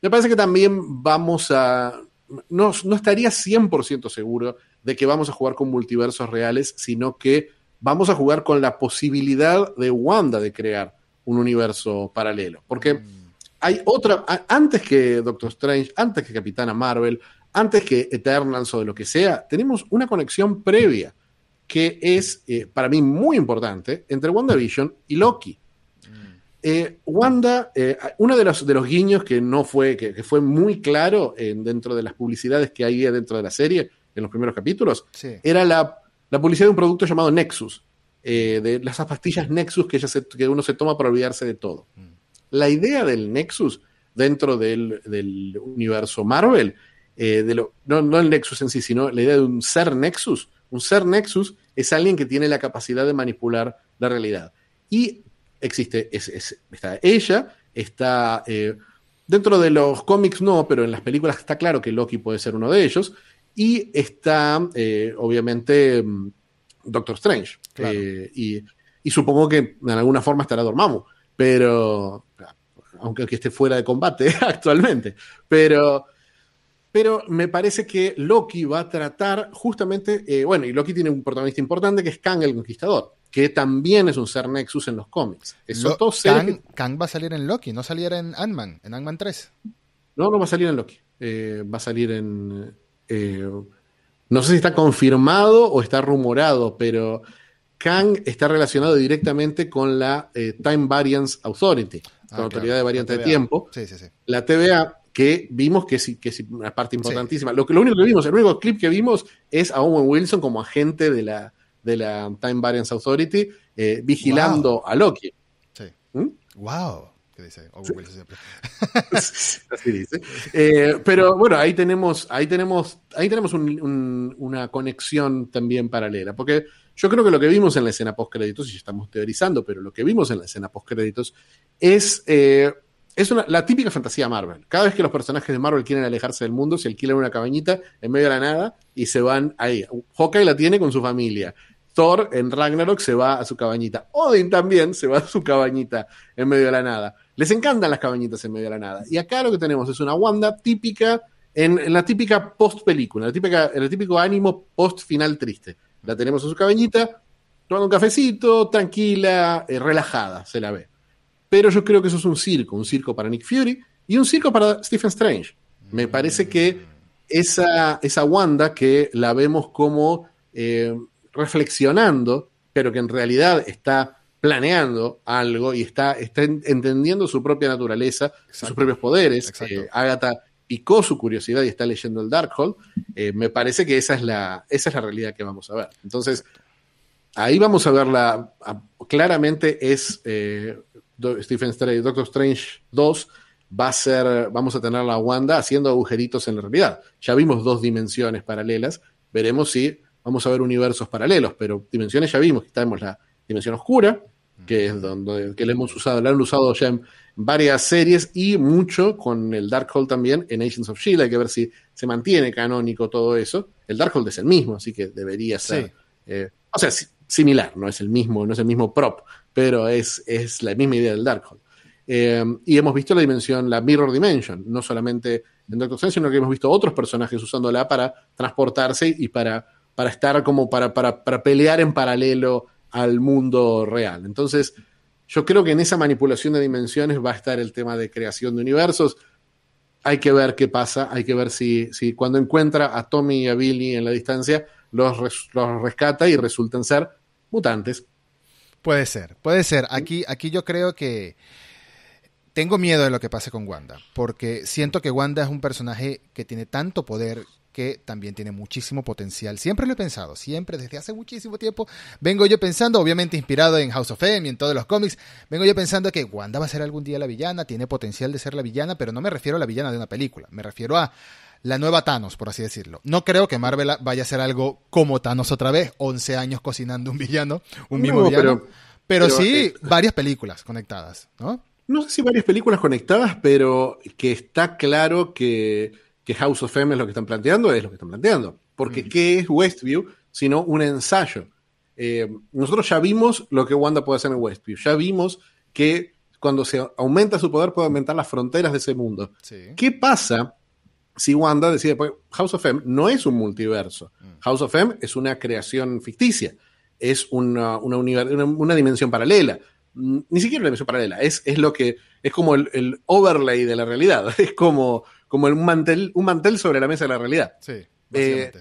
me parece que también vamos a... No, no estaría 100% seguro de que vamos a jugar con multiversos reales, sino que vamos a jugar con la posibilidad de Wanda de crear un universo paralelo. Porque mm. hay otra, antes que Doctor Strange, antes que Capitana Marvel, antes que Eternals o de lo que sea, tenemos una conexión previa que es eh, para mí muy importante entre WandaVision y Loki. Mm. Eh, Wanda, eh, uno de los, de los guiños que no fue, que, fue muy claro dentro de las publicidades que hay dentro de la serie, en los primeros capítulos, era la, publicidad de un producto llamado Nexus, de las pastillas Nexus que, que uno se toma para olvidarse de todo. Mm. La idea del Nexus dentro del, universo Marvel, de lo, no, no el Nexus en sí, sino la idea de un ser Nexus, un ser Nexus es alguien que tiene la capacidad de manipular la realidad. Y existe, está ella, está... Eh, dentro de los cómics no, pero en las películas está claro que Loki puede ser uno de ellos. Y está, eh, obviamente, mm, Doctor Strange. Eh, y, supongo que en alguna forma estará Dormammu. Pero, aunque esté fuera de combate actualmente. Pero pero me parece que Loki va a tratar justamente, eh, bueno, y Loki tiene un protagonista importante que es Kang el Conquistador, que también es un ser Nexus en los cómics. Eso Kang, Kang, va a salir en Loki, no saliera en Ant-Man, en Ant-Man 3. No, no va a salir en Loki. Eh, va a salir en... Eh, no sé si está confirmado o está rumorado, pero Kang está relacionado directamente con la Time Variance Authority, la ah, Autoridad de Variante de Tiempo. Sí, sí, sí. La TVA que vimos que sí, que es una parte importantísima. Lo, que, lo único que vimos, el único clip que vimos es a Owen Wilson como agente de la, de la Time Variance Authority eh, vigilando a Loki. Sí. ¡Wow! ¿Mm? ¿Qué dice Owen Wilson siempre? Así dice. Eh, pero bueno, ahí tenemos, ahí tenemos, ahí tenemos una conexión también paralela. Porque yo creo que lo que vimos en la escena post créditos, y estamos teorizando, pero lo que vimos en la escena post créditos es eh, es la típica fantasía Marvel. Cada vez que los personajes de Marvel quieren alejarse del mundo, se alquilan una cabañita en medio de la nada y se van ahí. Hawkeye la tiene con su familia. Thor en Ragnarok se va a su cabañita. Odin también se va a su cabañita en medio de la nada. Les encantan las cabañitas en medio de la nada. Y acá lo que tenemos es una Wanda típica, en, la típica post película, la típica, el típico ánimo post final triste. La tenemos en su cabañita, tomando un cafecito, tranquila, eh, relajada, se la ve. Pero yo creo que eso es un circo, un circo para Nick Fury y un circo para Stephen Strange. Me parece que esa, esa Wanda que la vemos como eh, reflexionando, pero que en realidad está planeando algo y está, está entendiendo su propia naturaleza, sus propios poderes. Eh, Agatha picó su curiosidad y está leyendo el Darkhold. Eh, me parece que esa es, la, esa es la realidad que vamos a ver. Entonces, ahí vamos a verla. Claramente es eh, Stephen Strange, Doctor Strange 2 va a ser, vamos a tener la Wanda haciendo agujeritos en la realidad. Ya vimos dos dimensiones paralelas, veremos si vamos a ver universos paralelos, pero dimensiones ya vimos, tenemos la dimensión oscura, que es donde que le hemos usado, la han usado ya en varias series y mucho con el Darkhold también en Agents of Shield, hay que ver si se mantiene canónico todo eso. El Darkhold es el mismo, así que debería ser, eh, o sea, similar, no es el mismo, no es el mismo prop, pero es, es la misma idea del Darkhold. Eh, y hemos visto la dimensión, la Mirror Dimension, no solamente en Doctor Strange, sino que hemos visto otros personajes usándola para transportarse y para, para estar como para, para, para pelear en paralelo al mundo real. Entonces, yo creo que en esa manipulación de dimensiones va a estar el tema de creación de universos. Hay que ver qué pasa, hay que ver si, si cuando encuentra a Tommy y a Billy en la distancia, los, los rescata y resultan ser mutantes. Puede ser, puede ser. Aquí, aquí yo creo que tengo miedo de lo que pase con Wanda, porque siento que Wanda es un personaje que tiene tanto poder que también tiene muchísimo potencial. Siempre lo he pensado, siempre, desde hace muchísimo tiempo, vengo yo pensando, obviamente inspirado en House of M y en todos los cómics, vengo yo pensando que Wanda va a ser algún día la villana, tiene potencial de ser la villana, pero no me refiero a la villana de una película, me refiero a la nueva Thanos, por así decirlo. No creo que Marvel vaya a ser algo como Thanos otra vez, 11 años cocinando un villano, un mismo villano, pero, sí eh, varias películas conectadas, ¿no? No sé si varias películas conectadas, pero que está claro que que House of M es lo que están planteando, es lo que están planteando. Porque ¿qué es Westview? Sino un ensayo. Eh, nosotros ya vimos lo que Wanda puede hacer en Westview. Ya vimos que cuando se aumenta su poder puede aumentar las fronteras de ese mundo. ¿Qué pasa si Wanda decide, pues House of M no es un multiverso. Mm. House of M es una creación ficticia. Es una, una, dimensión paralela. Ni siquiera una dimensión paralela. Es, es lo que. Es como el, el overlay de la realidad. Es como como un mantel, un mantel sobre la mesa de la realidad. Sí, eh,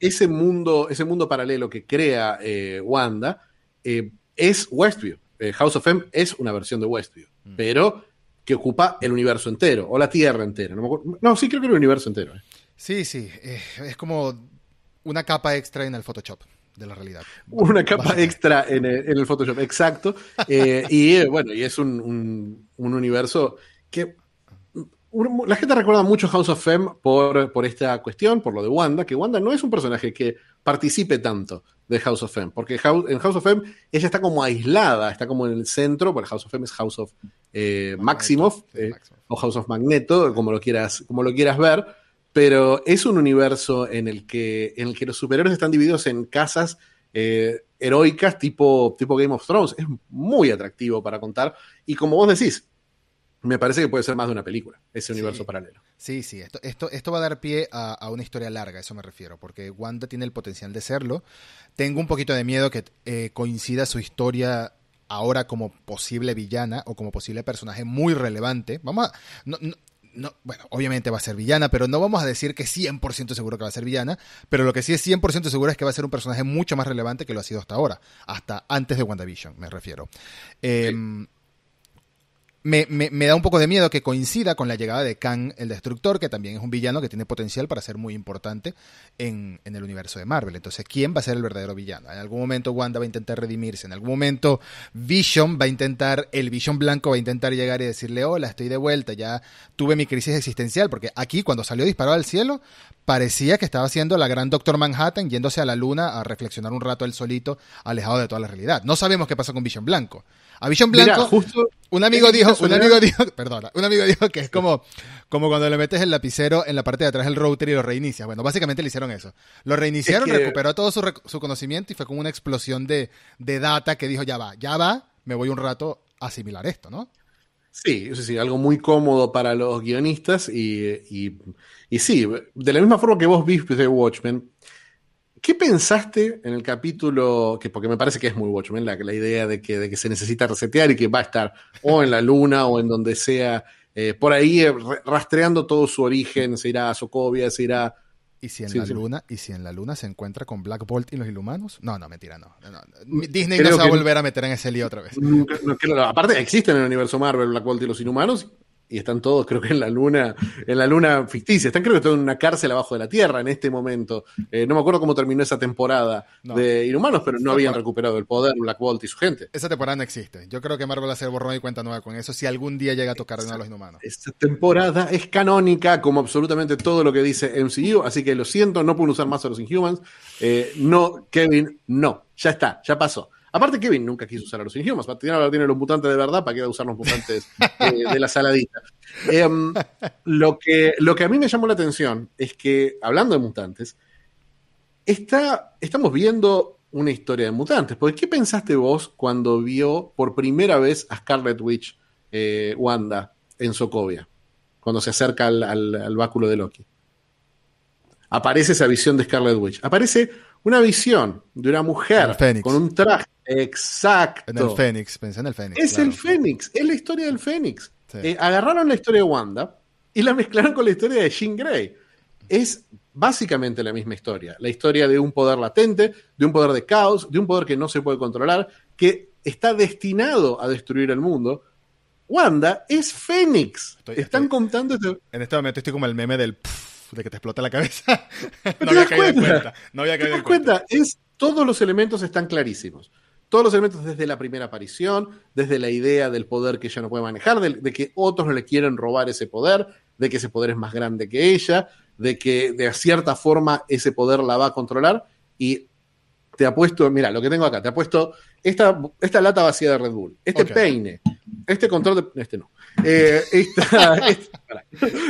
ese, mundo, ese mundo paralelo que crea eh, Wanda eh, es Westview. House of M es una versión de Westview, mm. pero que ocupa el universo entero, o la Tierra entera. No, sí creo que el universo entero. Sí, sí, es como una capa extra en el Photoshop de la realidad. Una capa extra en el, Photoshop, exacto. y bueno, y es un, un universo que la gente recuerda mucho House of M por, por esta cuestión, por lo de Wanda, que Wanda no es un personaje que participe tanto de House of M, porque en House of M ella está como aislada, está como en el centro, porque House of M es House of eh, Maximoff, eh, o House of Magneto, como lo quieras, como lo quieras ver, pero es un universo en el que, en el que los superhéroes están divididos en casas eh, heroicas tipo, tipo Game of Thrones. Es muy atractivo para contar, y como vos decís, me parece que puede ser más de una película, ese universo paralelo. Sí, sí, esto, esto, esto va a dar pie a, una historia larga, eso me refiero, porque Wanda tiene el potencial de serlo. Tengo un poquito de miedo que eh, coincida su historia ahora como posible villana o como posible personaje muy relevante. Vamos a... No, bueno, obviamente va a ser villana, pero no vamos a decir que 100% seguro que va a ser villana, pero lo que sí es 100% seguro es que va a ser un personaje mucho más relevante que lo ha sido hasta ahora, hasta antes de WandaVision, me refiero. Eh, me, me, da un poco de miedo que coincida con la llegada de Kang el Destructor, que también es un villano que tiene potencial para ser muy importante en, en, el universo de Marvel. Entonces, ¿quién va a ser el verdadero villano? En algún momento Wanda va a intentar redimirse, en algún momento Vision va a intentar, el Vision blanco va a intentar llegar y decirle, hola, estoy de vuelta, ya tuve mi crisis existencial, porque aquí cuando salió disparado al cielo, parecía que estaba haciendo la gran Doctor Manhattan yéndose a la luna a reflexionar un rato él solito, alejado de toda la realidad. No sabemos qué pasa con Vision Blanco. A Vision Blanco, justo un amigo dijo, un amigo dijo, perdona, un amigo dijo que es como, como cuando le metes el lapicero en la parte de atrás del router y lo reinicias. Bueno, básicamente le hicieron eso. Lo reiniciaron, recuperó todo su, su, conocimiento y fue como una explosión de, de data que dijo, ya va, ya va, me voy un rato a asimilar esto, ¿no? Sí, sí, sí, algo muy cómodo para los guionistas y, y, sí, de la misma forma que vos viste Watchmen, ¿qué pensaste en el capítulo, que porque me parece que es muy Watchmen, la, la idea de que, de que se necesita resetear y que va a estar o en la luna o en donde sea, eh, por ahí eh, rastreando todo su origen, se irá a Sokovia, se irá ¿Y si en la luna, y si en la luna se encuentra con Black Bolt y los Inhumanos? No, no, mentira, no. Disney no se va a volver a meter en ese lío otra vez. aparte, existen en el universo Marvel Black Bolt y los Inhumanos. Y están todos, creo que en la luna, en la luna ficticia. Están, creo que todos en una cárcel abajo de la Tierra en este momento. Eh, no me acuerdo cómo terminó esa temporada de Inhumanos, pero no habían recuperado el poder Black Bolt y su gente. Esa temporada no existe. Yo creo que Marvel hacer borrón y cuenta nueva con eso si algún día llega a tocar de nuevo a los Inhumanos. Esta temporada es canónica, como absolutamente todo lo que dice MCU, así que lo siento, no puedo usar más a los Inhumans. Eh, no, Kevin, no. Ya está, ya pasó. Aparte, Kevin nunca quiso usar a los Inhumans. Ahora tiene los mutantes de verdad, ¿para qué usar los mutantes de, la saladita? Em, lo, que, lo que a mí me llamó la atención es que, hablando de mutantes, está, estamos viendo una historia de mutantes. Porque, ¿qué pensaste vos cuando vio por primera vez a Scarlet Witch eh, Wanda en Sokovia? Cuando se acerca al, al báculo de Loki. Aparece esa visión de Scarlet Witch. Aparece una visión de una mujer con un traje exacto. En el Fénix, pensé en el Fénix. Es el Fénix, es la historia del Fénix. Eh, agarraron la historia de Wanda y la mezclaron con la historia de Jean Grey. Es básicamente la misma historia. La historia de un poder latente, de un poder de caos, de un poder que no se puede controlar, que está destinado a destruir el mundo. Wanda es Fénix. Están contando esto. En este momento estoy como el meme del de que te explota la cabeza. no había caído en cuenta. No había caído en cuenta. Es, todos los elementos están clarísimos. Todos los elementos desde la primera aparición, desde la idea del poder que ella no puede manejar, de, que otros no le quieren robar ese poder, de que ese poder es más grande que ella, de que de cierta forma ese poder la va a controlar. Y te apuesto, mira, lo que tengo acá, te apuesto esta, esta lata vacía de Red Bull, este peine, este control de. Este no. Eh, este,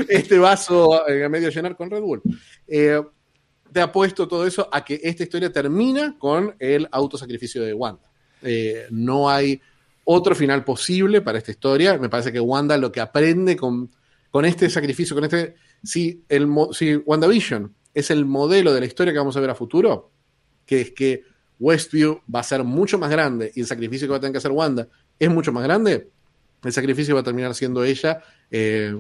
este, vaso eh, a medio llenar con Red Bull. Eh, te apuesto todo eso a que esta historia termina con el autosacrificio de Wanda. no hay otro final posible para esta historia. Me parece que Wanda lo que aprende con, con este sacrificio, con este. Si, el, si WandaVision es el modelo de la historia que vamos a ver a futuro, que es que Westview va a ser mucho más grande y el sacrificio que va a tener que hacer Wanda es mucho más grande, el sacrificio va a terminar siendo ella eh,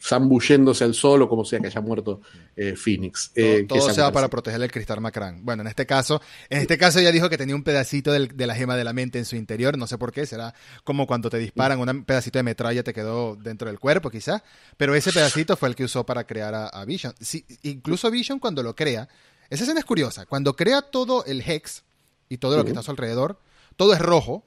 zambulléndose al sol o como sea que haya muerto eh, Phoenix. Eh, todo, sea para proteger el cristal Macrán. Bueno, en este caso, en este caso ella dijo que tenía un pedacito de la gema de la mente en su interior, no sé por qué, será como cuando te disparan, un pedacito de metralla te quedó dentro del cuerpo quizás, pero ese pedacito fue el que usó para crear a, Vision. incluso Vision cuando lo crea, esa escena es curiosa, cuando crea todo el Hex y todo lo que está a su alrededor, todo es rojo,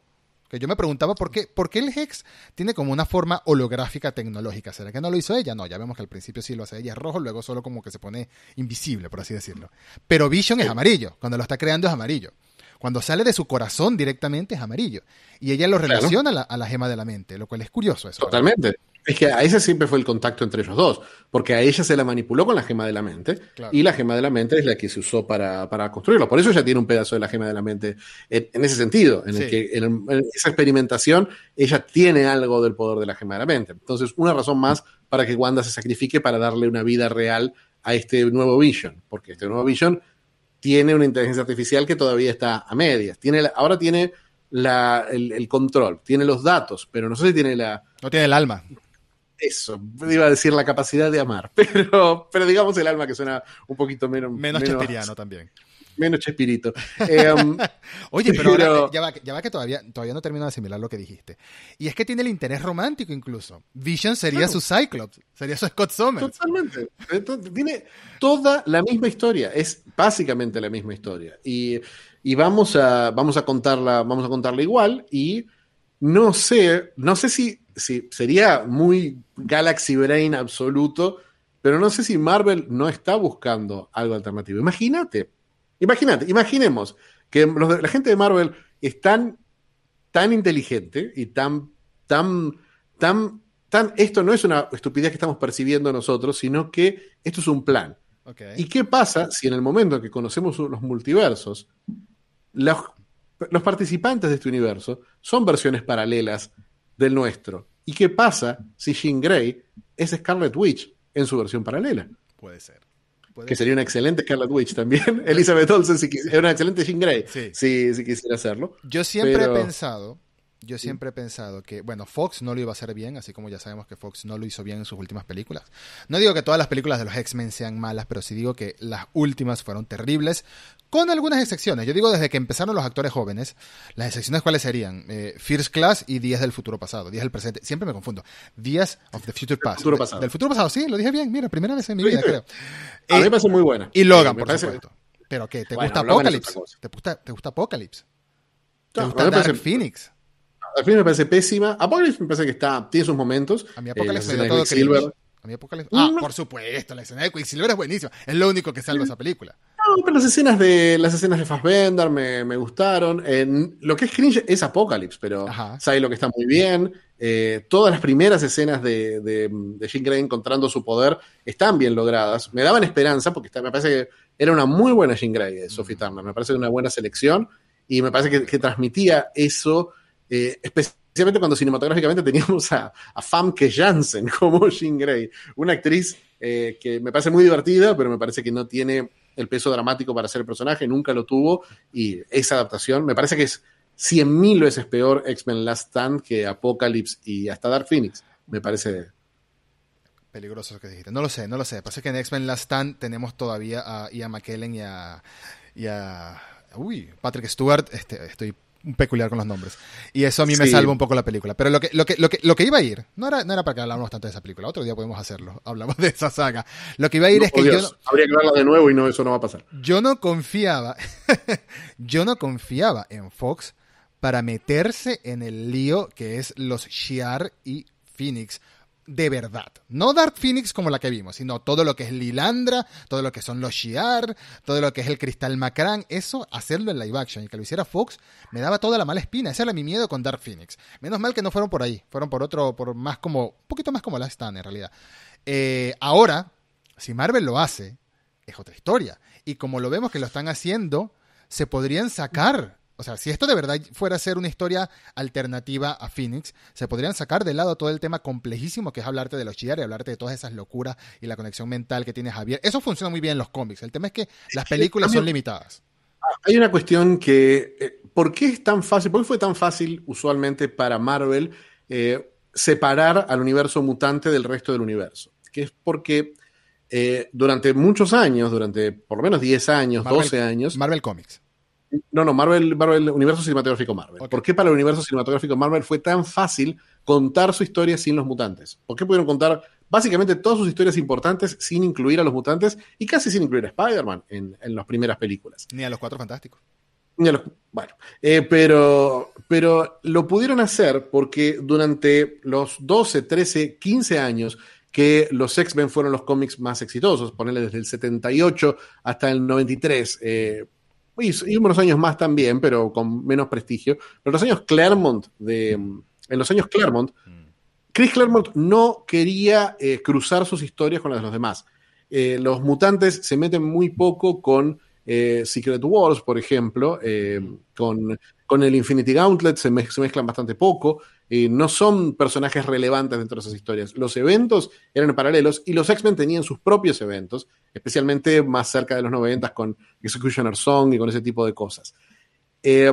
que yo me preguntaba por qué, por qué el Hex tiene como una forma holográfica tecnológica. ¿Será que no lo hizo ella? No, ya vemos que al principio sí lo hace ella es rojo, luego solo como que se pone invisible, por así decirlo. Pero Vision es amarillo, cuando lo está creando es amarillo. Cuando sale de su corazón directamente es amarillo. Y ella lo relaciona a, la, a, la, gema de la mente, lo cual es curioso eso. Totalmente. Es que a ese siempre fue el contacto entre ellos dos, porque a ella se la manipuló con la gema de la mente, y la gema de la mente es la que se usó para, construirlo. Por eso ella tiene un pedazo de la gema de la mente en, ese sentido, en el que en, esa experimentación ella tiene algo del poder de la gema de la mente. Entonces, una razón más para que Wanda se sacrifique para darle una vida real a este nuevo Vision, porque este nuevo Vision tiene una inteligencia artificial que todavía está a medias. Tiene ahora tiene la, el, el, control, tiene los datos, pero no sé si tiene la... No tiene el alma. Eso, iba a decir la capacidad de amar, pero, pero digamos el alma que suena un poquito menos. Menos, menos también. Menos chespirito. Eh, um, Oye, pero, ya, va, ya, va, que todavía, todavía no termino de asimilar lo que dijiste. Y es que tiene el interés romántico incluso. Vision sería su Cyclops, sería su Scott Summers. Totalmente. tiene toda la misma historia, es básicamente la misma historia. Y, y vamos, a, vamos, a contarla, vamos a contarla igual y no sé, no sé si sí, sería muy Galaxy Brain absoluto, pero no sé si Marvel no está buscando algo alternativo. Imagínate, imagínate, imaginemos que la gente de Marvel es tan, tan inteligente y tan, tan, tan, tan, esto no es una estupidez que estamos percibiendo nosotros, sino que esto es un plan. ¿Y qué pasa si en el momento en que conocemos los multiversos, los, los participantes de este universo son versiones paralelas del nuestro. ¿Y qué pasa si Jean Grey es Scarlet Witch en su versión paralela? Puede ser. que sería una excelente Scarlet Witch también. Elizabeth Olsen es una excelente Jean Grey, si, si, quisiera hacerlo. Yo siempre he pensado yo siempre he pensado que, bueno, Fox no lo iba a hacer bien, así como ya sabemos que Fox no lo hizo bien en sus últimas películas. No digo que todas las películas de los X-Men sean malas, pero sí digo que las últimas fueron terribles, con algunas excepciones. Yo digo desde que empezaron los actores jóvenes, las excepciones cuáles serían eh, First Class y Días del Futuro Pasado, Días del Presente, siempre me confundo. Días of the Future Past. Futuro pasado. Del Futuro Pasado, sí, lo dije bien, mira, primera vez en mi vida, creo. A mí Eh, me parece muy buena. y Logan, por parece- supuesto. ¿Pero qué? ¿Te Bueno, gusta Apocalypse? ¿Te gusta, ¿Te gusta Apocalypse? ¿Te gusta Dark Phoenix? Al fin me parece pésima. Apocalypse me parece que está, tiene sus momentos. A mí Eh, Apocalypse las me todo de cringe. A mí Apocalypse... Ah, por supuesto, la escena de Quicksilver es buenísima. Es lo único que salva esa película. No, pero las escenas de las escenas de Fassbender me, me gustaron. En, lo que es cringe es Apocalypse, pero Ajá. sabe lo que está muy bien. Eh, todas las primeras escenas de, de, de Jean Grey encontrando su poder están bien logradas. Me daban esperanza porque está- me parece que era una muy buena Jean Grey, eh, Sophie Turner. Me parece una buena selección y me parece que, que transmitía eso, eh, especialmente cuando cinematográficamente teníamos a, a Famke Janssen como Jean Grey, una actriz eh, que me parece muy divertida, pero me parece que no tiene el peso dramático para ser el personaje, nunca lo tuvo, y esa adaptación me parece que es cien mil veces peor X-Men Last Stand que Apocalypse y hasta Dark Phoenix. Me parece. Peligroso lo que dijiste. No lo sé, no lo sé. Pasa que en X-Men Last Stand tenemos todavía a Ian McKellen y a, y a uy, Patrick Stewart. Este, estoy peculiar con los nombres. Y eso a mí me Sí. salva un poco la película. Pero lo que, lo que, lo que, lo que iba a ir, no era, no era para que habláramos tanto de esa película. Otro día podemos hacerlo. Hablamos de esa saga. Lo que iba a ir No, es que por yo Dios, no, Habría que verla de nuevo y no, eso no va a pasar. yo no confiaba, yo no confiaba en Fox para meterse en el lío que es los Shiar y Phoenix de verdad. No Dark Phoenix como la que vimos, sino todo lo que es Lilandra, todo lo que son los Shiar, todo lo que es el Cristal Macrán, eso, hacerlo en live action y que lo hiciera Fox, me daba toda la mala espina. Ese era mi miedo con Dark Phoenix. Menos mal que no fueron por ahí, fueron por otro, por más como, un poquito más como la Stan en realidad. Eh, ahora, si Marvel lo hace, es otra historia. Y como lo vemos que lo están haciendo, se podrían sacar. O sea, si esto de verdad fuera a ser una historia alternativa a Phoenix, se podrían sacar de lado todo el tema complejísimo que es hablarte de los Shi'ar y hablarte de todas esas locuras y la conexión mental que tiene Javier. Eso funciona muy bien en los cómics. El tema es que las películas son limitadas. Hay una cuestión que. eh, ¿Por qué es tan fácil? ¿Por qué fue tan fácil usualmente para Marvel eh, separar al universo mutante del resto del universo? Que es porque eh, durante muchos años, durante por lo menos 10 años, Marvel- 12 años. Marvel Comics. No, no, Marvel, Marvel, Universo Cinematográfico Marvel. ¿Por qué para el Universo Cinematográfico Marvel fue tan fácil contar su historia sin los mutantes? ¿Por qué pudieron contar básicamente todas sus historias importantes sin incluir a los mutantes y casi sin incluir a Spider-Man en, en las primeras películas? Ni a los cuatro fantásticos. Ya lo- bueno, eh, pero, pero lo pudieron hacer porque durante los 12, 13, 15 años que los X-Men fueron los cómics más exitosos, ponerle desde el 78 hasta el 93, eh, y, y unos años más también, pero con menos prestigio, pero los años Claremont, de, en los años Claremont, Chris Claremont no quería eh, cruzar sus historias con las de los demás. Eh, los mutantes se meten muy poco con eh, Secret Wars, por ejemplo, eh, con, con el Infinity Gauntlet se, mez- se mezclan bastante poco, eh, no son personajes relevantes dentro de esas historias. Los eventos eran paralelos y los X-Men tenían sus propios eventos, especialmente más cerca de los 90 con Executioner Song y con ese tipo de cosas. Eh,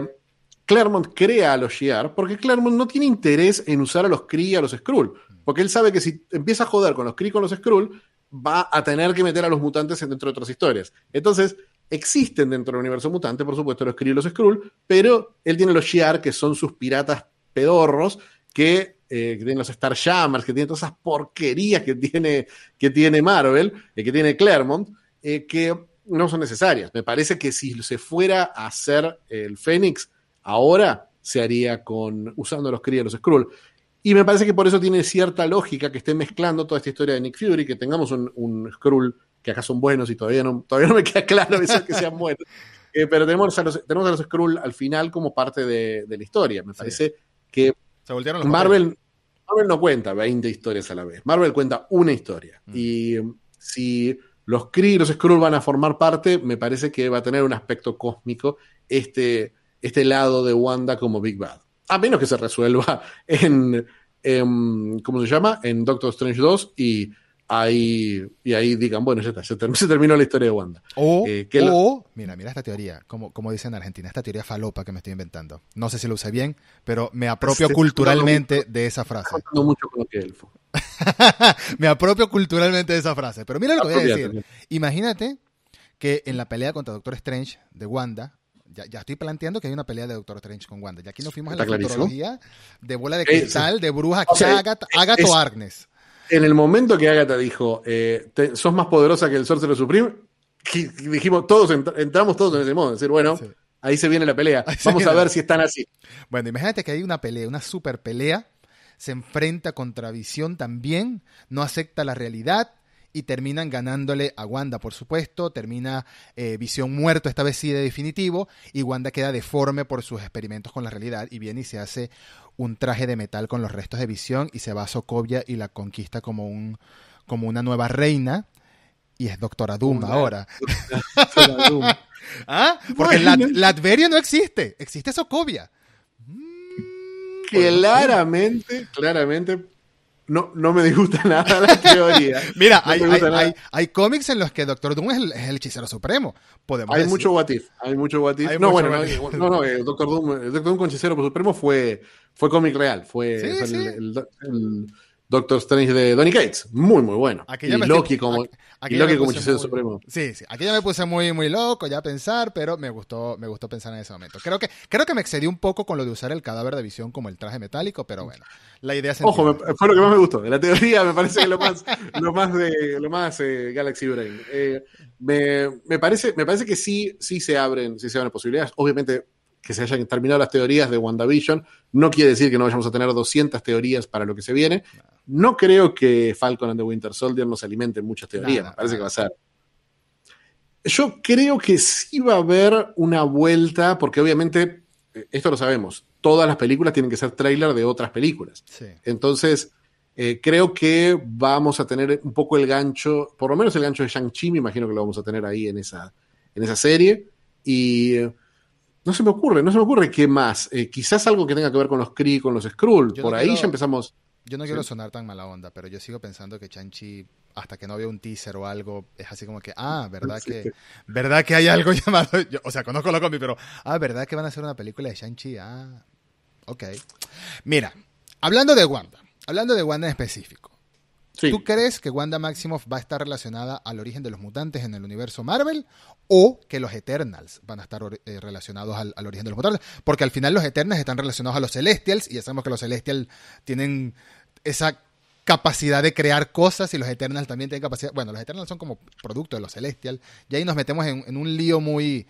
Claremont crea a los Shi'ar porque Claremont no tiene interés en usar a los Kree y a los Skrull, porque él sabe que si empieza a joder con los Kree y con los Skrull, va a tener que meter a los mutantes en- dentro de otras historias. Entonces, existen dentro del universo mutante, por supuesto, los Kree y los Skrull, pero él tiene los Shi'ar, que son sus piratas pedorros, que, eh, tienen los Star Jammers, que tienen todas esas porquerías que tiene, que tiene Marvel, eh, que tiene Claremont, eh, que no son necesarias. Me parece que si se fuera a hacer el Fénix, ahora se haría con usando los Kree y los Skrull. Y me parece que por eso tiene cierta lógica que esté mezclando toda esta historia de Nick Fury, que tengamos un, un Skrull que acá son buenos y todavía no, todavía no me queda claro eso que sean buenos. Eh, pero tenemos a, los, tenemos a los Skrull al final como parte de, de la historia. Me parece que Se voltearon los Marvel, Marvel no cuenta 20 historias a la vez. Marvel cuenta una historia. Mm. Y um, si los Kree y los Skrull van a formar parte, me parece que va a tener un aspecto cósmico este, este lado de Wanda como Big Bad. A menos que se resuelva en, en- ¿cómo se llama? En Doctor Strange 2 y ahí, y ahí digan, bueno, ya está, se, terminó la historia de Wanda. O, eh, o mira, mira esta teoría, como, como dicen en Argentina, esta teoría falopa que me estoy inventando. No sé si lo usé bien, pero me apropio culturalmente de esa frase. Mucho con que elfo. me apropio culturalmente de esa frase. Pero mira lo que voy a decir. Imagínate que en la pelea contra Doctor Strange de Wanda, ya, estoy planteando que hay una pelea de Doctor Strange con Wanda. Ya aquí nos fuimos a la futurología de bola de cristal, de bruja, o Agatha, o Agnes. En el momento que Agatha dijo, eh, sos más poderosa que el Sorcerer Supreme, dijimos, todos entramos todos en ese modo. decir, bueno, ahí se viene la pelea. Vamos a ver si están así. Bueno, imagínate que hay una pelea, una super pelea. Se enfrenta contra Visión también, no acepta la realidad y terminan ganándole a Wanda, por supuesto. Termina eh, Visión muerto, esta vez sí de definitivo, y Wanda queda deforme por sus experimentos con la realidad y viene y se hace un traje de metal con los restos de Visión y se va a Sokovia y la conquista como, un, como una nueva reina. Y es Doctora Doom ahora. Doom. ¿Ah? Porque Latveria no existe, existe Sokovia. Mm, claramente, claramente no, no me disgusta nada la teoría. Mira, hay, hay, hay, cómics en los que Doctor Doom es el, hechicero supremo. Podemos hay mucho what if, hay mucho what if. no, bueno, no, no, el Doctor Doom, el Doctor Doom con hechicero supremo fue, fue cómic real, fue, el, Doctor Strange de Donny Cates, muy muy bueno. y Loki como, y Loki como hechicero supremo. Sí, sí, aquí ya me puse muy muy loco ya a pensar, pero me gustó me gustó pensar en ese momento. Creo que creo que me excedí un poco con lo de usar el cadáver de visión como el traje metálico, pero bueno, la idea es Ojo, fue lo que más me gustó. De la teoría me parece que lo más lo más de lo más eh, Galaxy Brain. Eh, me, me, parece me parece que sí sí se abren sí se abren posibilidades. Obviamente que se hayan terminado las teorías de WandaVision no quiere decir que no vayamos a tener 200 teorías para lo que se viene. No creo que Falcon and the Winter Soldier nos alimente muchas teorías, parece que va a ser. Yo creo que sí va a haber una vuelta, porque obviamente, eh, esto lo sabemos, todas las películas tienen que ser trailer de otras películas. Entonces, eh, creo que vamos a tener un poco el gancho, por lo menos el gancho de Shang-Chi, me imagino que lo vamos a tener ahí en esa, en esa serie. Y eh, no se me ocurre, no se me ocurre qué más. quizás algo que tenga que ver con los Kree, con los Skrull. por ahí ya empezamos. Yo no quiero sonar tan mala onda, pero yo sigo pensando que Chanchi, hasta que no vea un teaser o algo, es así como que, ah, ¿verdad que, ¿verdad que hay algo llamado? o sea, conozco lo cómic, pero, ah, ¿verdad que van a hacer una película de Shang-Chi? Ah, ok. Mira, hablando de Wanda, hablando de Wanda en específico, ¿Tú crees que Wanda Maximoff va a estar relacionada al origen de los mutantes en el universo Marvel o que los Eternals van a estar eh, relacionados al, origen de los mutantes? Porque al final los Eternals están relacionados a los Celestials y ya sabemos que los Celestials tienen esa capacidad de crear cosas y los Eternals también tienen capacidad. Bueno, los Eternals son como producto de los Celestials y ahí nos metemos en, un lío muy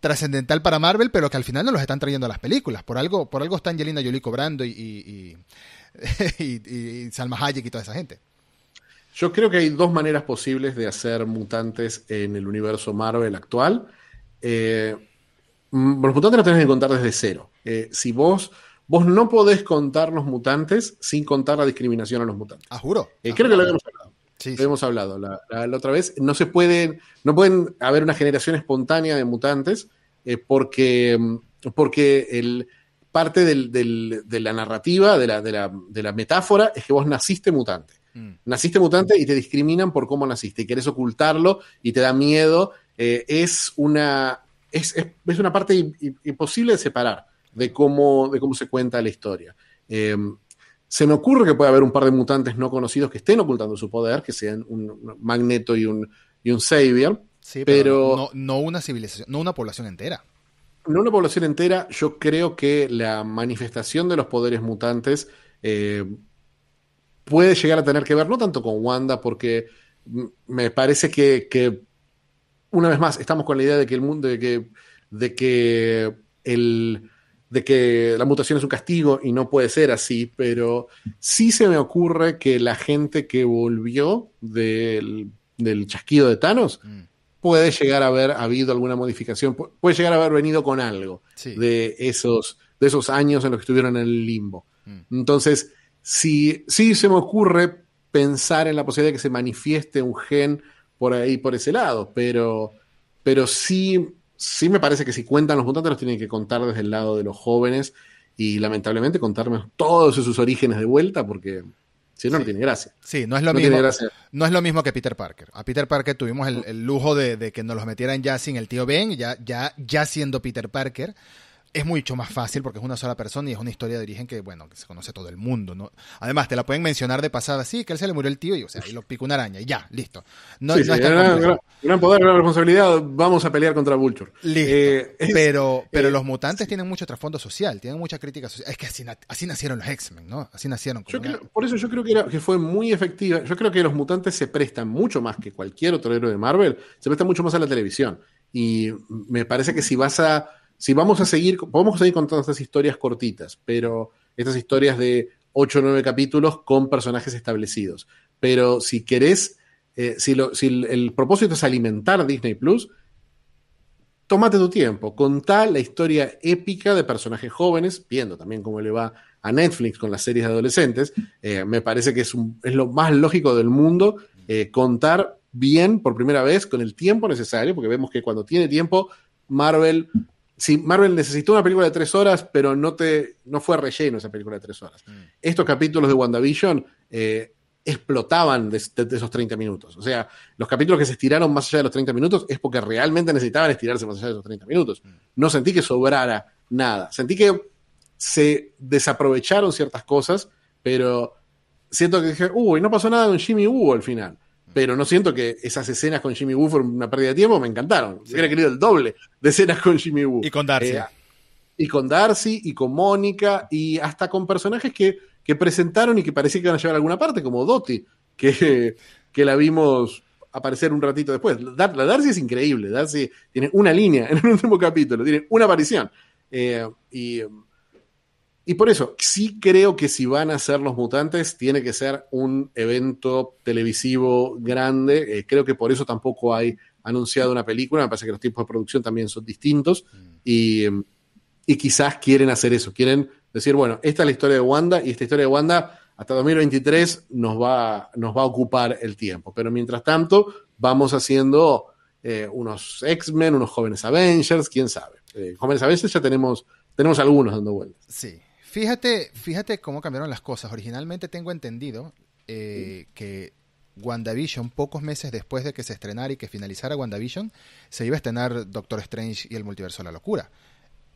trascendental para Marvel, pero que al final nos los están trayendo a las películas. Por algo, por algo está Angelina Jolie cobrando y, Salma Hayek y toda esa gente. Yo creo que hay dos maneras posibles de hacer mutantes en el universo Marvel actual. Eh, mm, los mutantes los tenés que contar desde cero. Eh, si vos, vos no podés contar los mutantes sin contar la discriminación a los mutantes. Ah, juro. Eh, creo que lo habíamos hablado. Sí, lo hemos hablado la, otra vez. No se pueden, no pueden haber una generación espontánea de mutantes porque, mm, porque el, parte de la narrativa, de la, metáfora, es que vos naciste mutante. Mm. Naciste mutante y te discriminan por cómo naciste y querés ocultarlo y te da miedo. Eh, es, una, es, una parte imposible de separar de cómo, de cómo se cuenta la historia. Eh, se me ocurre que puede haber un par de mutantes no conocidos que estén ocultando su poder, que sean un Magneto y un, y un Savior. pero, no, una civilización, no una población entera no una población entera, yo creo que la manifestación de los poderes mutantes eh, puede llegar a tener que ver, no tanto con Wanda, porque me parece que, una vez más, estamos con la idea de que el mundo, de que, de que el de que la mutación es un castigo y no puede ser así, pero sí se me ocurre que la gente que volvió del, chasquido de Thanos mm puede llegar a haber habido alguna modificación, puede llegar a haber venido con algo de, esos, de esos años en los que estuvieron en el limbo. Mm. Entonces, sí, se me ocurre pensar en la posibilidad de que se manifieste un gen por ahí, por ese lado, pero, pero sí, sí me parece que si cuentan los mutantes los tienen que contar desde el lado de los jóvenes y lamentablemente contarme todos sus orígenes de vuelta porque Si no, no tiene gracia. Sí, no es lo mismo. No es lo mismo que Peter Parker. A Peter Parker tuvimos el, lujo de, de, que nos los metieran ya sin el tío Ben, ya, ya, ya siendo Peter Parker es mucho más fácil porque es una sola persona y es una historia de origen que, bueno, que se conoce todo el mundo, ¿no? Además, te la pueden mencionar de pasada, sí, que él se le murió el tío y, o sea, y lo picó una araña y ya, listo. No, sí, gran, poder, gran responsabilidad, vamos a pelear contra Vulture. Listo. Eh, pero, pero eh, los mutantes tienen mucho trasfondo social, tienen mucha crítica social. Es que así, así nacieron los X-Men, ¿no? Así nacieron. por eso yo creo que, era, que fue muy efectiva. Yo creo que los mutantes se prestan mucho más que cualquier otro héroe de Marvel, se prestan mucho más a la televisión. Y me parece que si vas a si vamos a seguir, podemos seguir contando estas historias cortitas, pero estas historias de 8 o 9 capítulos con personajes establecidos. Pero si querés, eh, si, el, propósito es alimentar Disney Plus, tómate tu tiempo, contá la historia épica de personajes jóvenes, viendo también cómo le va a Netflix con las series de adolescentes. Eh, me parece que es, lo más lógico del mundo eh, contar bien por primera vez con el tiempo necesario, porque vemos que cuando tiene tiempo, Marvel si Marvel necesitó una película de tres horas, pero no, te, no fue relleno esa película de tres horas. Mm. Estos capítulos de WandaVision eh, explotaban de, esos 30 minutos. O sea, los capítulos que se estiraron más allá de los 30 minutos es porque realmente necesitaban estirarse más allá de esos 30 minutos. Mm. No sentí que sobrara nada. Sentí que se desaprovecharon ciertas cosas, pero siento que dije, uy, no pasó nada con Jimmy Woo al final pero no siento que esas escenas con Jimmy Woo fueron una pérdida de tiempo, me encantaron. Hubiera querido el doble de escenas con Jimmy Woo. Y con Darcy. Eh, y con Darcy, y con Mónica, y hasta con personajes que, que, presentaron y que parecía que iban a llevar a alguna parte, como Dottie, que, que la vimos aparecer un ratito después. La, Darcy es increíble, Darcy tiene una línea en el último capítulo, tiene una aparición. Eh, y y por eso, sí creo que si van a ser los mutantes, tiene que ser un evento televisivo grande. Eh, creo que por eso tampoco hay anunciado una película. Me parece que los tiempos de producción también son distintos. Mm. Y, y, quizás quieren hacer eso. Quieren decir, bueno, esta es la historia de Wanda y esta historia de Wanda hasta 2023 nos va, nos va a ocupar el tiempo. Pero mientras tanto, vamos haciendo eh, unos X-Men, unos jóvenes Avengers, quién sabe. Eh, jóvenes Avengers ya tenemos, tenemos algunos dando vueltas. Sí. Fíjate, fíjate cómo cambiaron las cosas. Originalmente tengo entendido eh, que WandaVision, pocos meses después de que se estrenara y que finalizara WandaVision, se iba a estrenar Doctor Strange y el multiverso de la locura.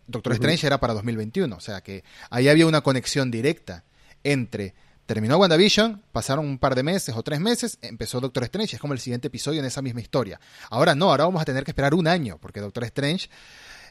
Doctor Strange era para 2021, o sea que ahí había una conexión directa entre terminó WandaVision, pasaron un par de meses o tres meses, empezó Doctor Strange, es como el siguiente episodio en esa misma historia. Ahora no, ahora vamos a tener que esperar un año, porque Doctor Strange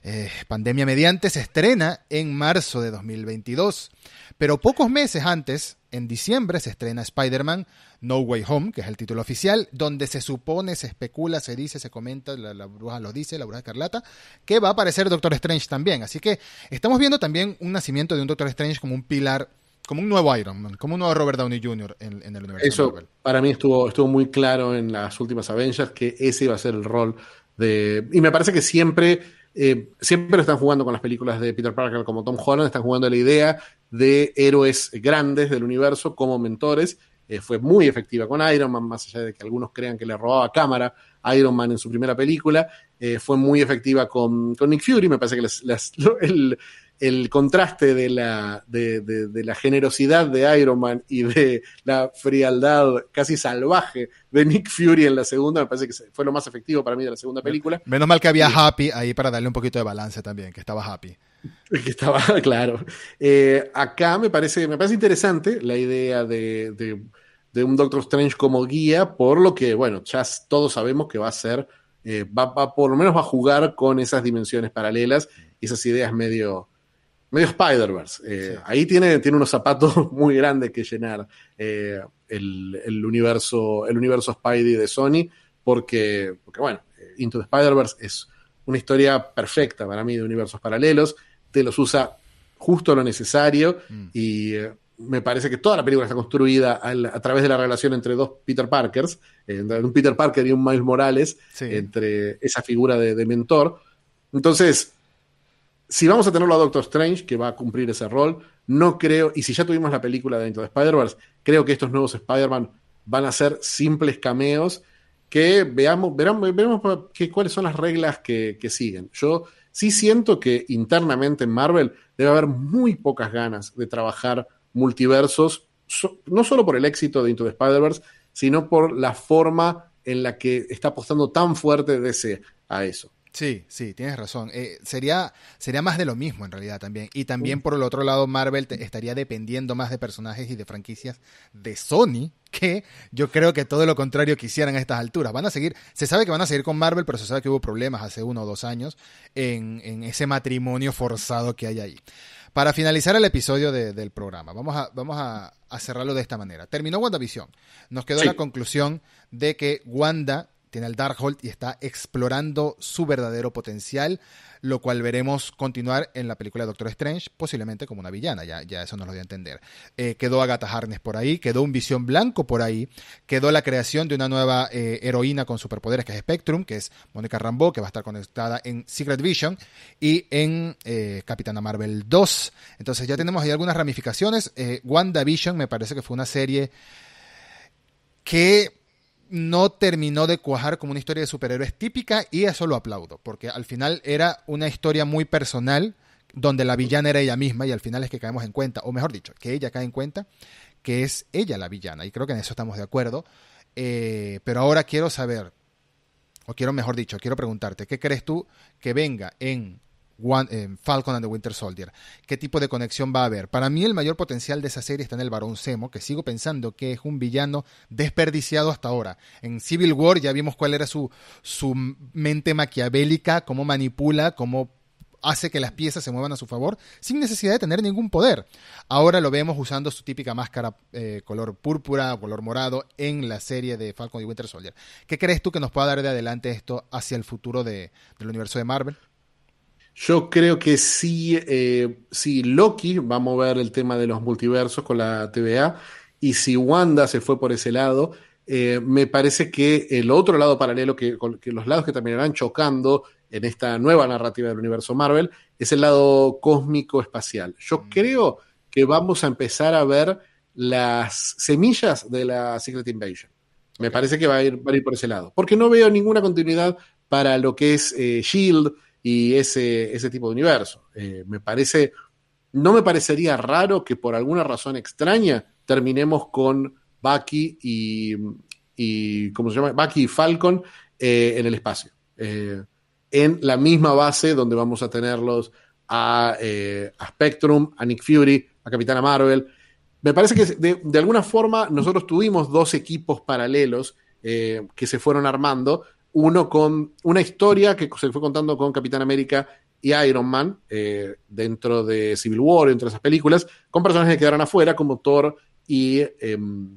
eh, pandemia mediante, se estrena en marzo de 2022. Pero pocos meses antes, en diciembre, se estrena Spider-Man No Way Home, que es el título oficial, donde se supone, se especula, se dice, se comenta, la, bruja lo dice, la bruja escarlata, que va a aparecer Doctor Strange también. Así que estamos viendo también un nacimiento de un Doctor Strange como un pilar como un nuevo Iron Man, como un nuevo Robert Downey Jr. en, el universo. Eso para mí estuvo, estuvo muy claro en las últimas Avengers que ese iba a ser el rol de... Y me parece que siempre eh, siempre están jugando con las películas de Peter Parker como Tom Holland, están jugando la idea de héroes grandes del universo como mentores. Eh, fue muy efectiva con Iron Man, más allá de que algunos crean que le robaba cámara Iron Man en su primera película. Eh, fue muy efectiva con, Nick Fury, me parece que el, el contraste de la, de, de, la generosidad de Iron Man y de la frialdad casi salvaje de Nick Fury en la segunda, me parece que fue lo más efectivo para mí de la segunda película. Menos mal que había Happy ahí para darle un poquito de balance también, que estaba Happy. Que estaba, claro. Eh, acá me parece, me parece interesante la idea de, de, un Doctor Strange como guía, por lo que, bueno, ya todos sabemos que va a ser, eh, va, va, por lo menos va a jugar con esas dimensiones paralelas, esas ideas medio medio Spider-Verse. Eh, ahí tiene, tiene unos zapatos muy grandes que llenar eh, el, universo, el universo Spidey de Sony, porque, porque bueno, eh, Into the Spider-Verse es una historia perfecta para mí de universos paralelos, te los usa justo lo necesario mm. y me parece que toda la película está construida a, través de la relación entre dos Peter Parkers, un Peter Parker y un Miles Morales, entre esa figura de, de mentor. Entonces, si vamos a tenerlo a Doctor Strange, que va a cumplir ese rol, no creo, y si ya tuvimos la película dentro de Spider-Verse, creo que estos nuevos Spider-Man van a ser simples cameos que veamos, veremos, veremos cuáles son las reglas que, siguen. Yo sí siento que internamente en Marvel debe haber muy pocas ganas de trabajar multiversos no solo por el éxito de Into the Spider-Verse, sino por la forma en la que está apostando tan fuerte DC a eso. Sí, sí, tienes razón. Eh, sería, sería más de lo mismo en realidad también. Y también por el otro lado, Marvel estaría dependiendo más de personajes y de franquicias de Sony, que yo creo que todo lo contrario quisieran a estas alturas. Van a seguir, se sabe que van a seguir con Marvel, pero se sabe que hubo problemas hace uno o dos años en, en ese matrimonio forzado que hay ahí. Para finalizar el episodio del programa, vamos a, vamos a, cerrarlo de esta manera. Terminó WandaVision. Nos quedó la conclusión de que Wanda tiene el Darkhold y está explorando su verdadero potencial, lo cual veremos continuar en la película de Doctor Strange, posiblemente como una villana, ya, ya eso nos lo dio a entender. Eh, quedó Agatha Harness por ahí, quedó un Visión Blanco por ahí, quedó la creación de una nueva eh, heroína con superpoderes que es Spectrum, que es Mónica Rambeau, que va a estar conectada en Secret Vision y en eh, Capitana Marvel 2. Entonces ya tenemos ahí algunas ramificaciones. WandaVision me parece que fue una serie que no terminó de cuajar como una historia de superhéroes típica y eso lo aplaudo, porque al final era una historia muy personal donde la villana era ella misma y al final es que caemos en cuenta, o mejor dicho, que ella cae en cuenta que es ella la villana y creo que en eso estamos de acuerdo. Eh, pero ahora quiero saber, o quiero mejor dicho, quiero preguntarte, ¿qué crees tú que venga en One, Falcon and the Winter Soldier. ¿Qué tipo de conexión va a haber? Para mí el mayor potencial de esa serie está en el Barón Zemo, que sigo pensando que es un villano desperdiciado hasta ahora. En Civil War ya vimos cuál era su, su mente maquiavélica, cómo manipula, cómo hace que las piezas se muevan a su favor sin necesidad de tener ningún poder. Ahora lo vemos usando su típica máscara eh, color púrpura o color morado en la serie de Falcon y Winter Soldier. ¿Qué crees tú que nos pueda dar de adelante esto hacia el futuro de, del universo de Marvel? Yo creo que sí, eh, si Loki va a mover el tema de los multiversos con la TVA y si Wanda se fue por ese lado, eh, me parece que el otro lado paralelo, que, que, los lados que terminarán chocando en esta nueva narrativa del universo Marvel, es el lado cósmico espacial. Yo mm. creo que vamos a empezar a ver las semillas de la Secret Invasion. Me parece que va a, ir, va a ir por ese lado. Porque no veo ninguna continuidad para lo que es eh, Shield, y ese, ese tipo de universo. Eh, me parece, no me parecería raro que por alguna razón extraña terminemos con Bucky y, y ¿cómo se llama? Bucky y Falcon eh, en el espacio. Eh, en la misma base donde vamos a tenerlos a, a, Spectrum, a Nick Fury, a Capitana Marvel. Me parece que de, de alguna forma nosotros tuvimos dos equipos paralelos que se fueron armando uno con una historia que se fue contando con Capitán América y Iron Man eh, dentro de Civil War, entre esas películas, con personajes que quedaron afuera como Thor y, em,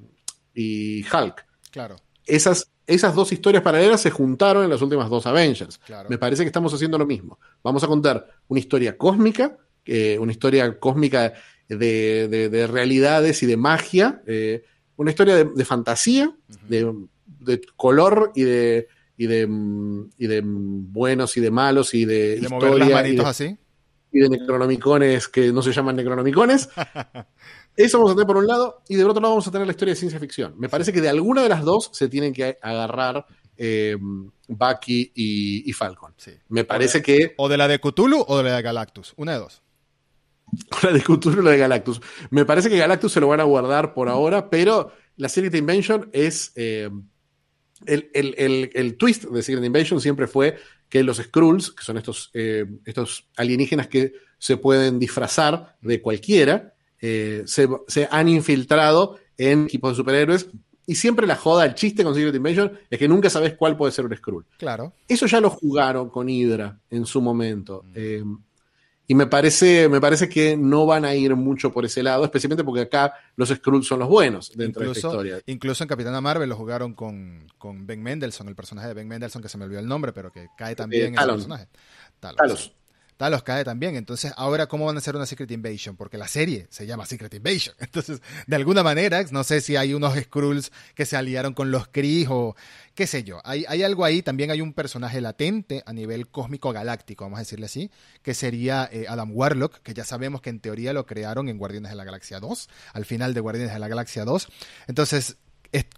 y Hulk. Claro. Esas, esas dos historias paralelas se juntaron en las últimas dos Avengers. Me parece que estamos haciendo lo mismo. Vamos a contar una historia cósmica, eh, una historia cósmica de, realidades y de magia, eh, una historia de, fantasía, de color y de y de, y de buenos y de malos y de, de mover las manitos así y de necronomicones que no se llaman necronomicones. Eso vamos a tener por un lado, y de otro lado vamos a tener la historia de ciencia ficción. Me parece que de alguna de las dos se tienen que agarrar eh, Bucky y, Falcon. Me parece que. O de la de Cthulhu o de la de Galactus. Una de dos. La de Cthulhu o la de Galactus. Me parece que Galactus se lo van a guardar por ahora, pero la serie de Invention es. Eh, el, twist de Secret Invasion siempre fue que los Skrulls, que son estos, eh, estos alienígenas que se pueden disfrazar de cualquiera, eh, se, han infiltrado en equipos de superhéroes. Y siempre la joda, el chiste con Secret Invasion es que nunca sabes cuál puede ser un Skrull. Claro. Eso ya lo jugaron con Hydra en su momento. Mm. Eh, y me parece, me parece que no van a ir mucho por ese lado, especialmente porque acá los Skrulls son los buenos dentro de esta historia. Incluso en Capitana Marvel lo jugaron con, con, Ben Mendelssohn, el personaje de Ben Mendelssohn, que se me olvidó el nombre, pero que cae también en ese personaje. Talos. Talos cae también. Entonces, ahora, ¿cómo van a hacer una Secret Invasion? Porque la serie se llama Secret Invasion. Entonces, de alguna manera, no sé si hay unos Skrulls que se aliaron con los Kree o qué sé yo. Hay, hay algo ahí. También hay un personaje latente a nivel cósmico galáctico, vamos a decirle así, que sería eh, Adam Warlock, que ya sabemos que en teoría lo crearon en Guardianes de la Galaxia 2, al final de Guardianes de la Galaxia 2. Entonces,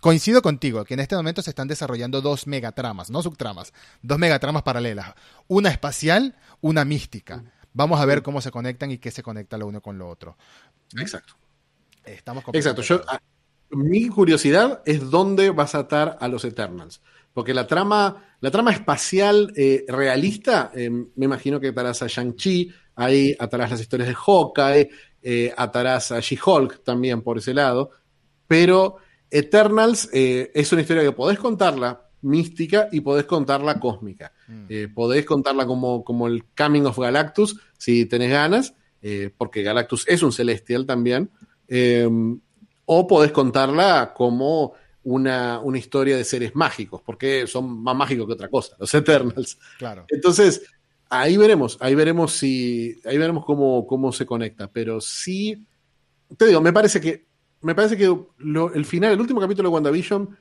coincido contigo que en este momento se están desarrollando dos megatramas, no subtramas, dos megatramas paralelas. Una espacial, una mística. Vamos a ver cómo se conectan y qué se conecta lo uno con lo otro. Exacto. Estamos Exacto. Yo, ah, mi curiosidad es dónde vas a atar a los Eternals. Porque la trama, la trama espacial eh, realista, eh, me imagino que atarás a Shang-Chi, ahí atarás las historias de Hawkeye, eh, atarás a She-Hulk también por ese lado. Pero Eternals es una historia que podés contarla mística y podés contarla cósmica. Mm. podés contarla como, como el Coming of Galactus, si tenés ganas, porque Galactus es un celestial también. o podés contarla como una, una, historia de seres mágicos, porque son más mágicos que otra cosa, los Eternals. Claro. Entonces, ahí veremos, ahí veremos si, ahí veremos cómo, cómo se conecta, pero sí, te digo, me parece que, me parece que el final, el último capítulo de WandaVision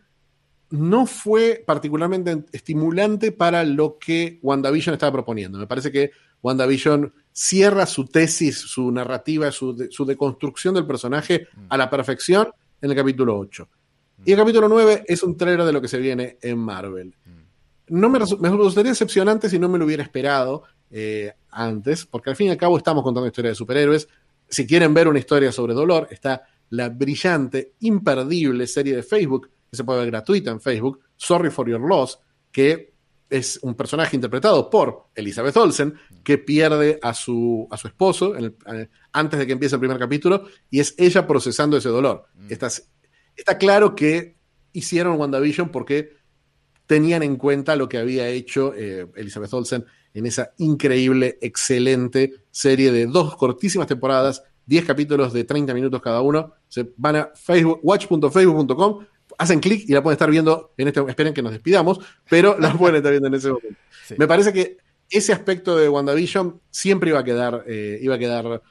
no fue particularmente estimulante para lo que WandaVision estaba proponiendo. Me parece que WandaVision cierra su tesis, su narrativa, su, su deconstrucción del personaje a la perfección en el capítulo 8. Y el capítulo 9 es un trailer de lo que se viene en Marvel. No me, me resultaría decepcionante si no me lo hubiera esperado eh, antes, porque al fin y al cabo estamos contando historia de superhéroes. Si quieren ver una historia sobre dolor, está la brillante, imperdible serie de Facebook, que se puede ver gratuita en Facebook, Sorry for Your Loss, que es un personaje interpretado por Elizabeth Olsen, que pierde a su, a su esposo eh, antes de que empiece el primer capítulo, y es ella procesando ese dolor. Mm está claro que hicieron WandaVision porque tenían en cuenta lo que había hecho eh, Elizabeth Olsen en esa increíble, excelente serie de dos cortísimas temporadas, 10 capítulos de 30 minutos cada uno. Se van a Facebook, watch.facebook.com, hacen clic y la pueden estar viendo en este. Esperen que nos despidamos, pero la pueden estar viendo en ese momento. Me parece que ese aspecto de WandaVision siempre iba a quedar, eh, iba a quedar,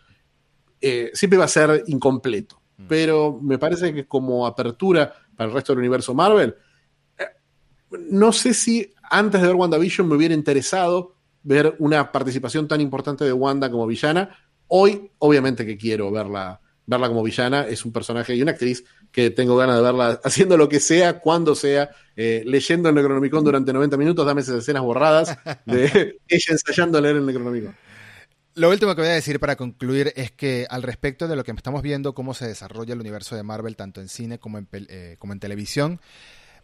eh, siempre iba a ser incompleto. Mm. pero me parece que como apertura para el resto del universo Marvel, eh, no sé si antes de ver WandaVision me hubiera interesado ver una participación tan importante de Wanda como villana. Hoy, obviamente que quiero verla, verla como villana. Es un personaje y una actriz que tengo ganas de verla haciendo lo que sea, cuando sea, eh, leyendo el Necronomicon durante 90 minutos. Dame esas escenas borradas de ella ensayando a leer el Necronomicon. Lo último que voy a decir para concluir es que al respecto de lo que estamos viendo, cómo se desarrolla el universo de Marvel, tanto en cine como en, eh, como en televisión,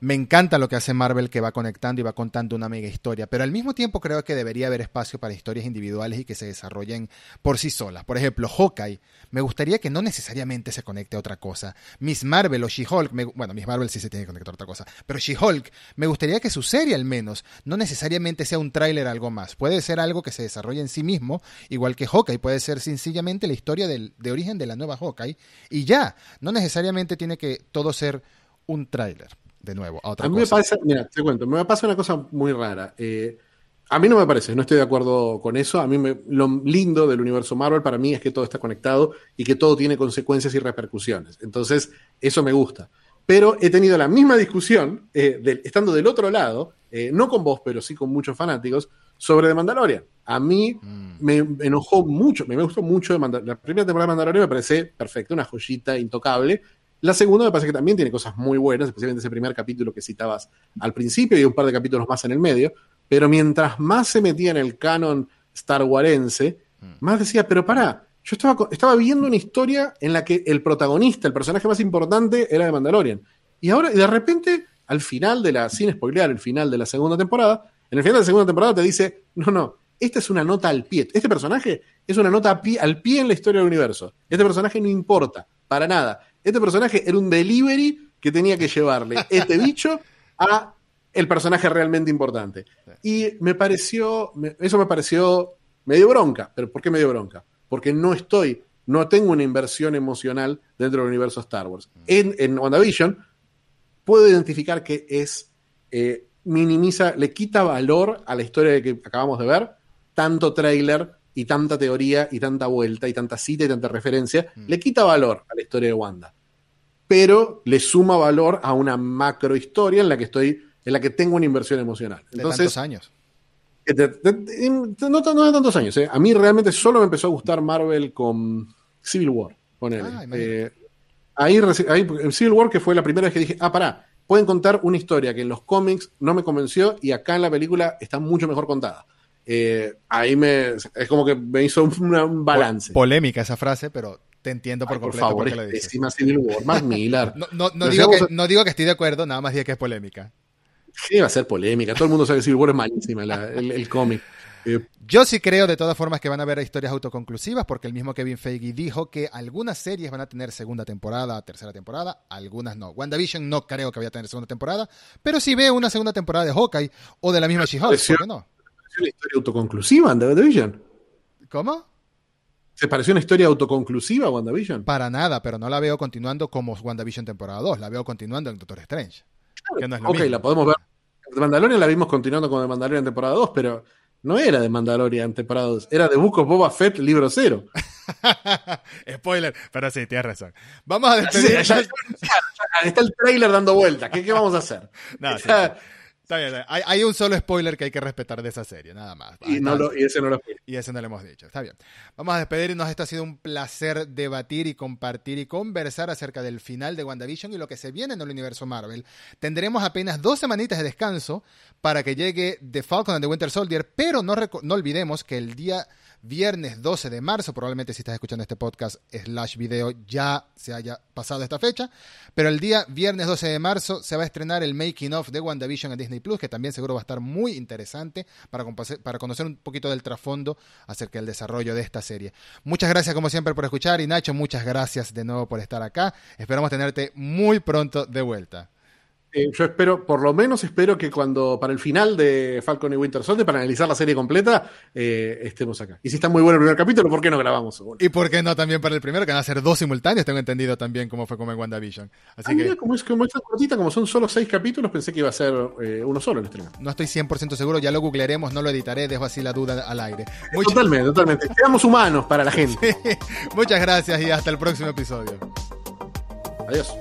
me encanta lo que hace Marvel que va conectando y va contando una mega historia, pero al mismo tiempo creo que debería haber espacio para historias individuales y que se desarrollen por sí solas. Por ejemplo, Hawkeye, me gustaría que no necesariamente se conecte a otra cosa. Miss Marvel o She-Hulk, bueno, Miss Marvel sí se tiene que conectar a otra cosa, pero She-Hulk, me gustaría que su serie al menos no necesariamente sea un tráiler algo más. Puede ser algo que se desarrolle en sí mismo, igual que Hawkeye, puede ser sencillamente la historia del, de origen de la nueva Hawkeye y ya, no necesariamente tiene que todo ser un tráiler de nuevo a otra a mí me parece, mira, te cuento, me pasa una cosa muy rara. Eh, a mí no me parece, no estoy de acuerdo con eso. A mí me, lo lindo del universo Marvel para mí es que todo está conectado y que todo tiene consecuencias y repercusiones. Entonces, eso me gusta. Pero he tenido la misma discusión, eh, estando del otro lado, eh, no con vos, pero sí con muchos fanáticos, sobre The Mandalorian. A mí mm. me enojó mucho, me, gustó mucho la primera temporada de Mandalorian, me parece perfecta, una joyita intocable. La segunda me parece que también tiene cosas muy buenas, especialmente ese primer capítulo que citabas al principio y un par de capítulos más en el medio. Pero mientras más se metía en el canon Star Warense, mm. más decía, pero pará, yo estaba, estaba viendo una historia en la que el protagonista, el personaje más importante, era de Mandalorian. Y ahora, y de repente, al final de la, sin spoilear, el final de la segunda temporada, en el final de la segunda temporada te dice, no, no, esta es una nota al pie. Este personaje es una nota al pie en la historia del universo. Este personaje no importa, para nada. Este personaje era un delivery que tenía que llevarle este bicho a el personaje realmente importante. Y me pareció, eso me pareció medio bronca. ¿Pero por qué medio bronca? Porque no estoy, no tengo una inversión emocional dentro del universo Star Wars. Mm. En, en WandaVision puedo identificar que es, eh, minimiza, le quita valor a la historia que acabamos de ver, tanto trailer y tanta teoría y tanta vuelta y tanta cita y tanta referencia, mm. le quita valor a la historia de Wanda. Pero le suma valor a una macro historia en la que estoy, en la que tengo una inversión emocional. Entonces, de tantos años. no, de tantos años. ¿eh? A mí realmente solo me empezó a gustar Marvel con Civil War. Ah, eh, ahí, ahí, Civil War, que fue la primera vez que dije, ah, pará, pueden contar una historia que en los cómics no me convenció y acá en la película está mucho mejor contada. Eh, ahí me es como que me hizo un balance. Polémica esa frase, pero te entiendo por Ay, por completo favor, por qué es pésima Civil War, más Miller. No, no, no Nos digo que, a- no digo que estoy de acuerdo, nada más digo que es polémica. Sí, va a ser polémica. Todo el mundo sabe que Civil War es malísima, la- el, el cómic. Eh, Yo sí creo de todas formas que van a haber historias autoconclusivas, porque el mismo Kevin Feige dijo que algunas series van a tener segunda temporada, tercera temporada, algunas no. WandaVision no creo que vaya a tener segunda temporada, pero sí veo una segunda temporada de Hawkeye o de la misma She-Hulk, pareció- ¿por qué no? ¿Es una historia autoconclusiva en WandaVision? ¿Cómo? ¿Se pareció una historia autoconclusiva a WandaVision? Para nada, pero no la veo continuando como WandaVision temporada 2, la veo continuando en Doctor Strange. Que no es lo ok, mismo. la podemos ver. De Mandalorian la vimos continuando con The Mandalorian temporada 2, pero no era de Mandalorian temporada 2, era de of Boba Fett libro 0. Spoiler, pero sí, tienes razón. Vamos a Sí, despedir. ya- ya- ya está el trailer dando vueltas. ¿Qué, qué vamos a hacer? No, sí, Ya- sí. Está bien, hay, hay un solo spoiler que hay que respetar de esa serie, nada más. y, no lo- y ese no lo fue. Y ese no lo hemos dicho. Está bien. Vamos a despedirnos. Esto ha sido un placer debatir y compartir y conversar acerca del final de WandaVision y lo que se viene en el universo Marvel. Tendremos apenas dos semanitas de descanso para que llegue The Falcon and the Winter Soldier, pero no olvidemos que el día viernes 12 de marzo, probablemente si estás escuchando este podcast slash video ya se haya pasado esta fecha, pero el día viernes 12 de marzo se va a estrenar el making of de WandaVision en Disney Plus, que también seguro va a estar muy interesante para, para conocer un poquito del trasfondo acerca del desarrollo de esta serie. Muchas gracias como siempre por escuchar y Nacho, muchas gracias de nuevo por estar acá. Esperamos tenerte muy pronto de vuelta. Eh, yo espero, por lo menos espero que cuando, para el final de Falcon y Winter Soldier, para analizar la serie completa, eh, estemos acá. Y si está muy bueno el primer capítulo, ¿por qué no grabamos? Y por qué no también para el primero, que van a ser dos simultáneos, tengo entendido también cómo fue como en WandaVision. Así Ah, mira, que como es, como es tan cortita, como son solo seis capítulos, pensé que iba a ser eh, uno solo el estreno. no estoy 100% seguro, ya lo googlearemos, no lo editaré, dejo así la duda al aire. Totalmente, totalmente. Seamos humanos para la gente. Muchas gracias y hasta el próximo episodio. Adiós.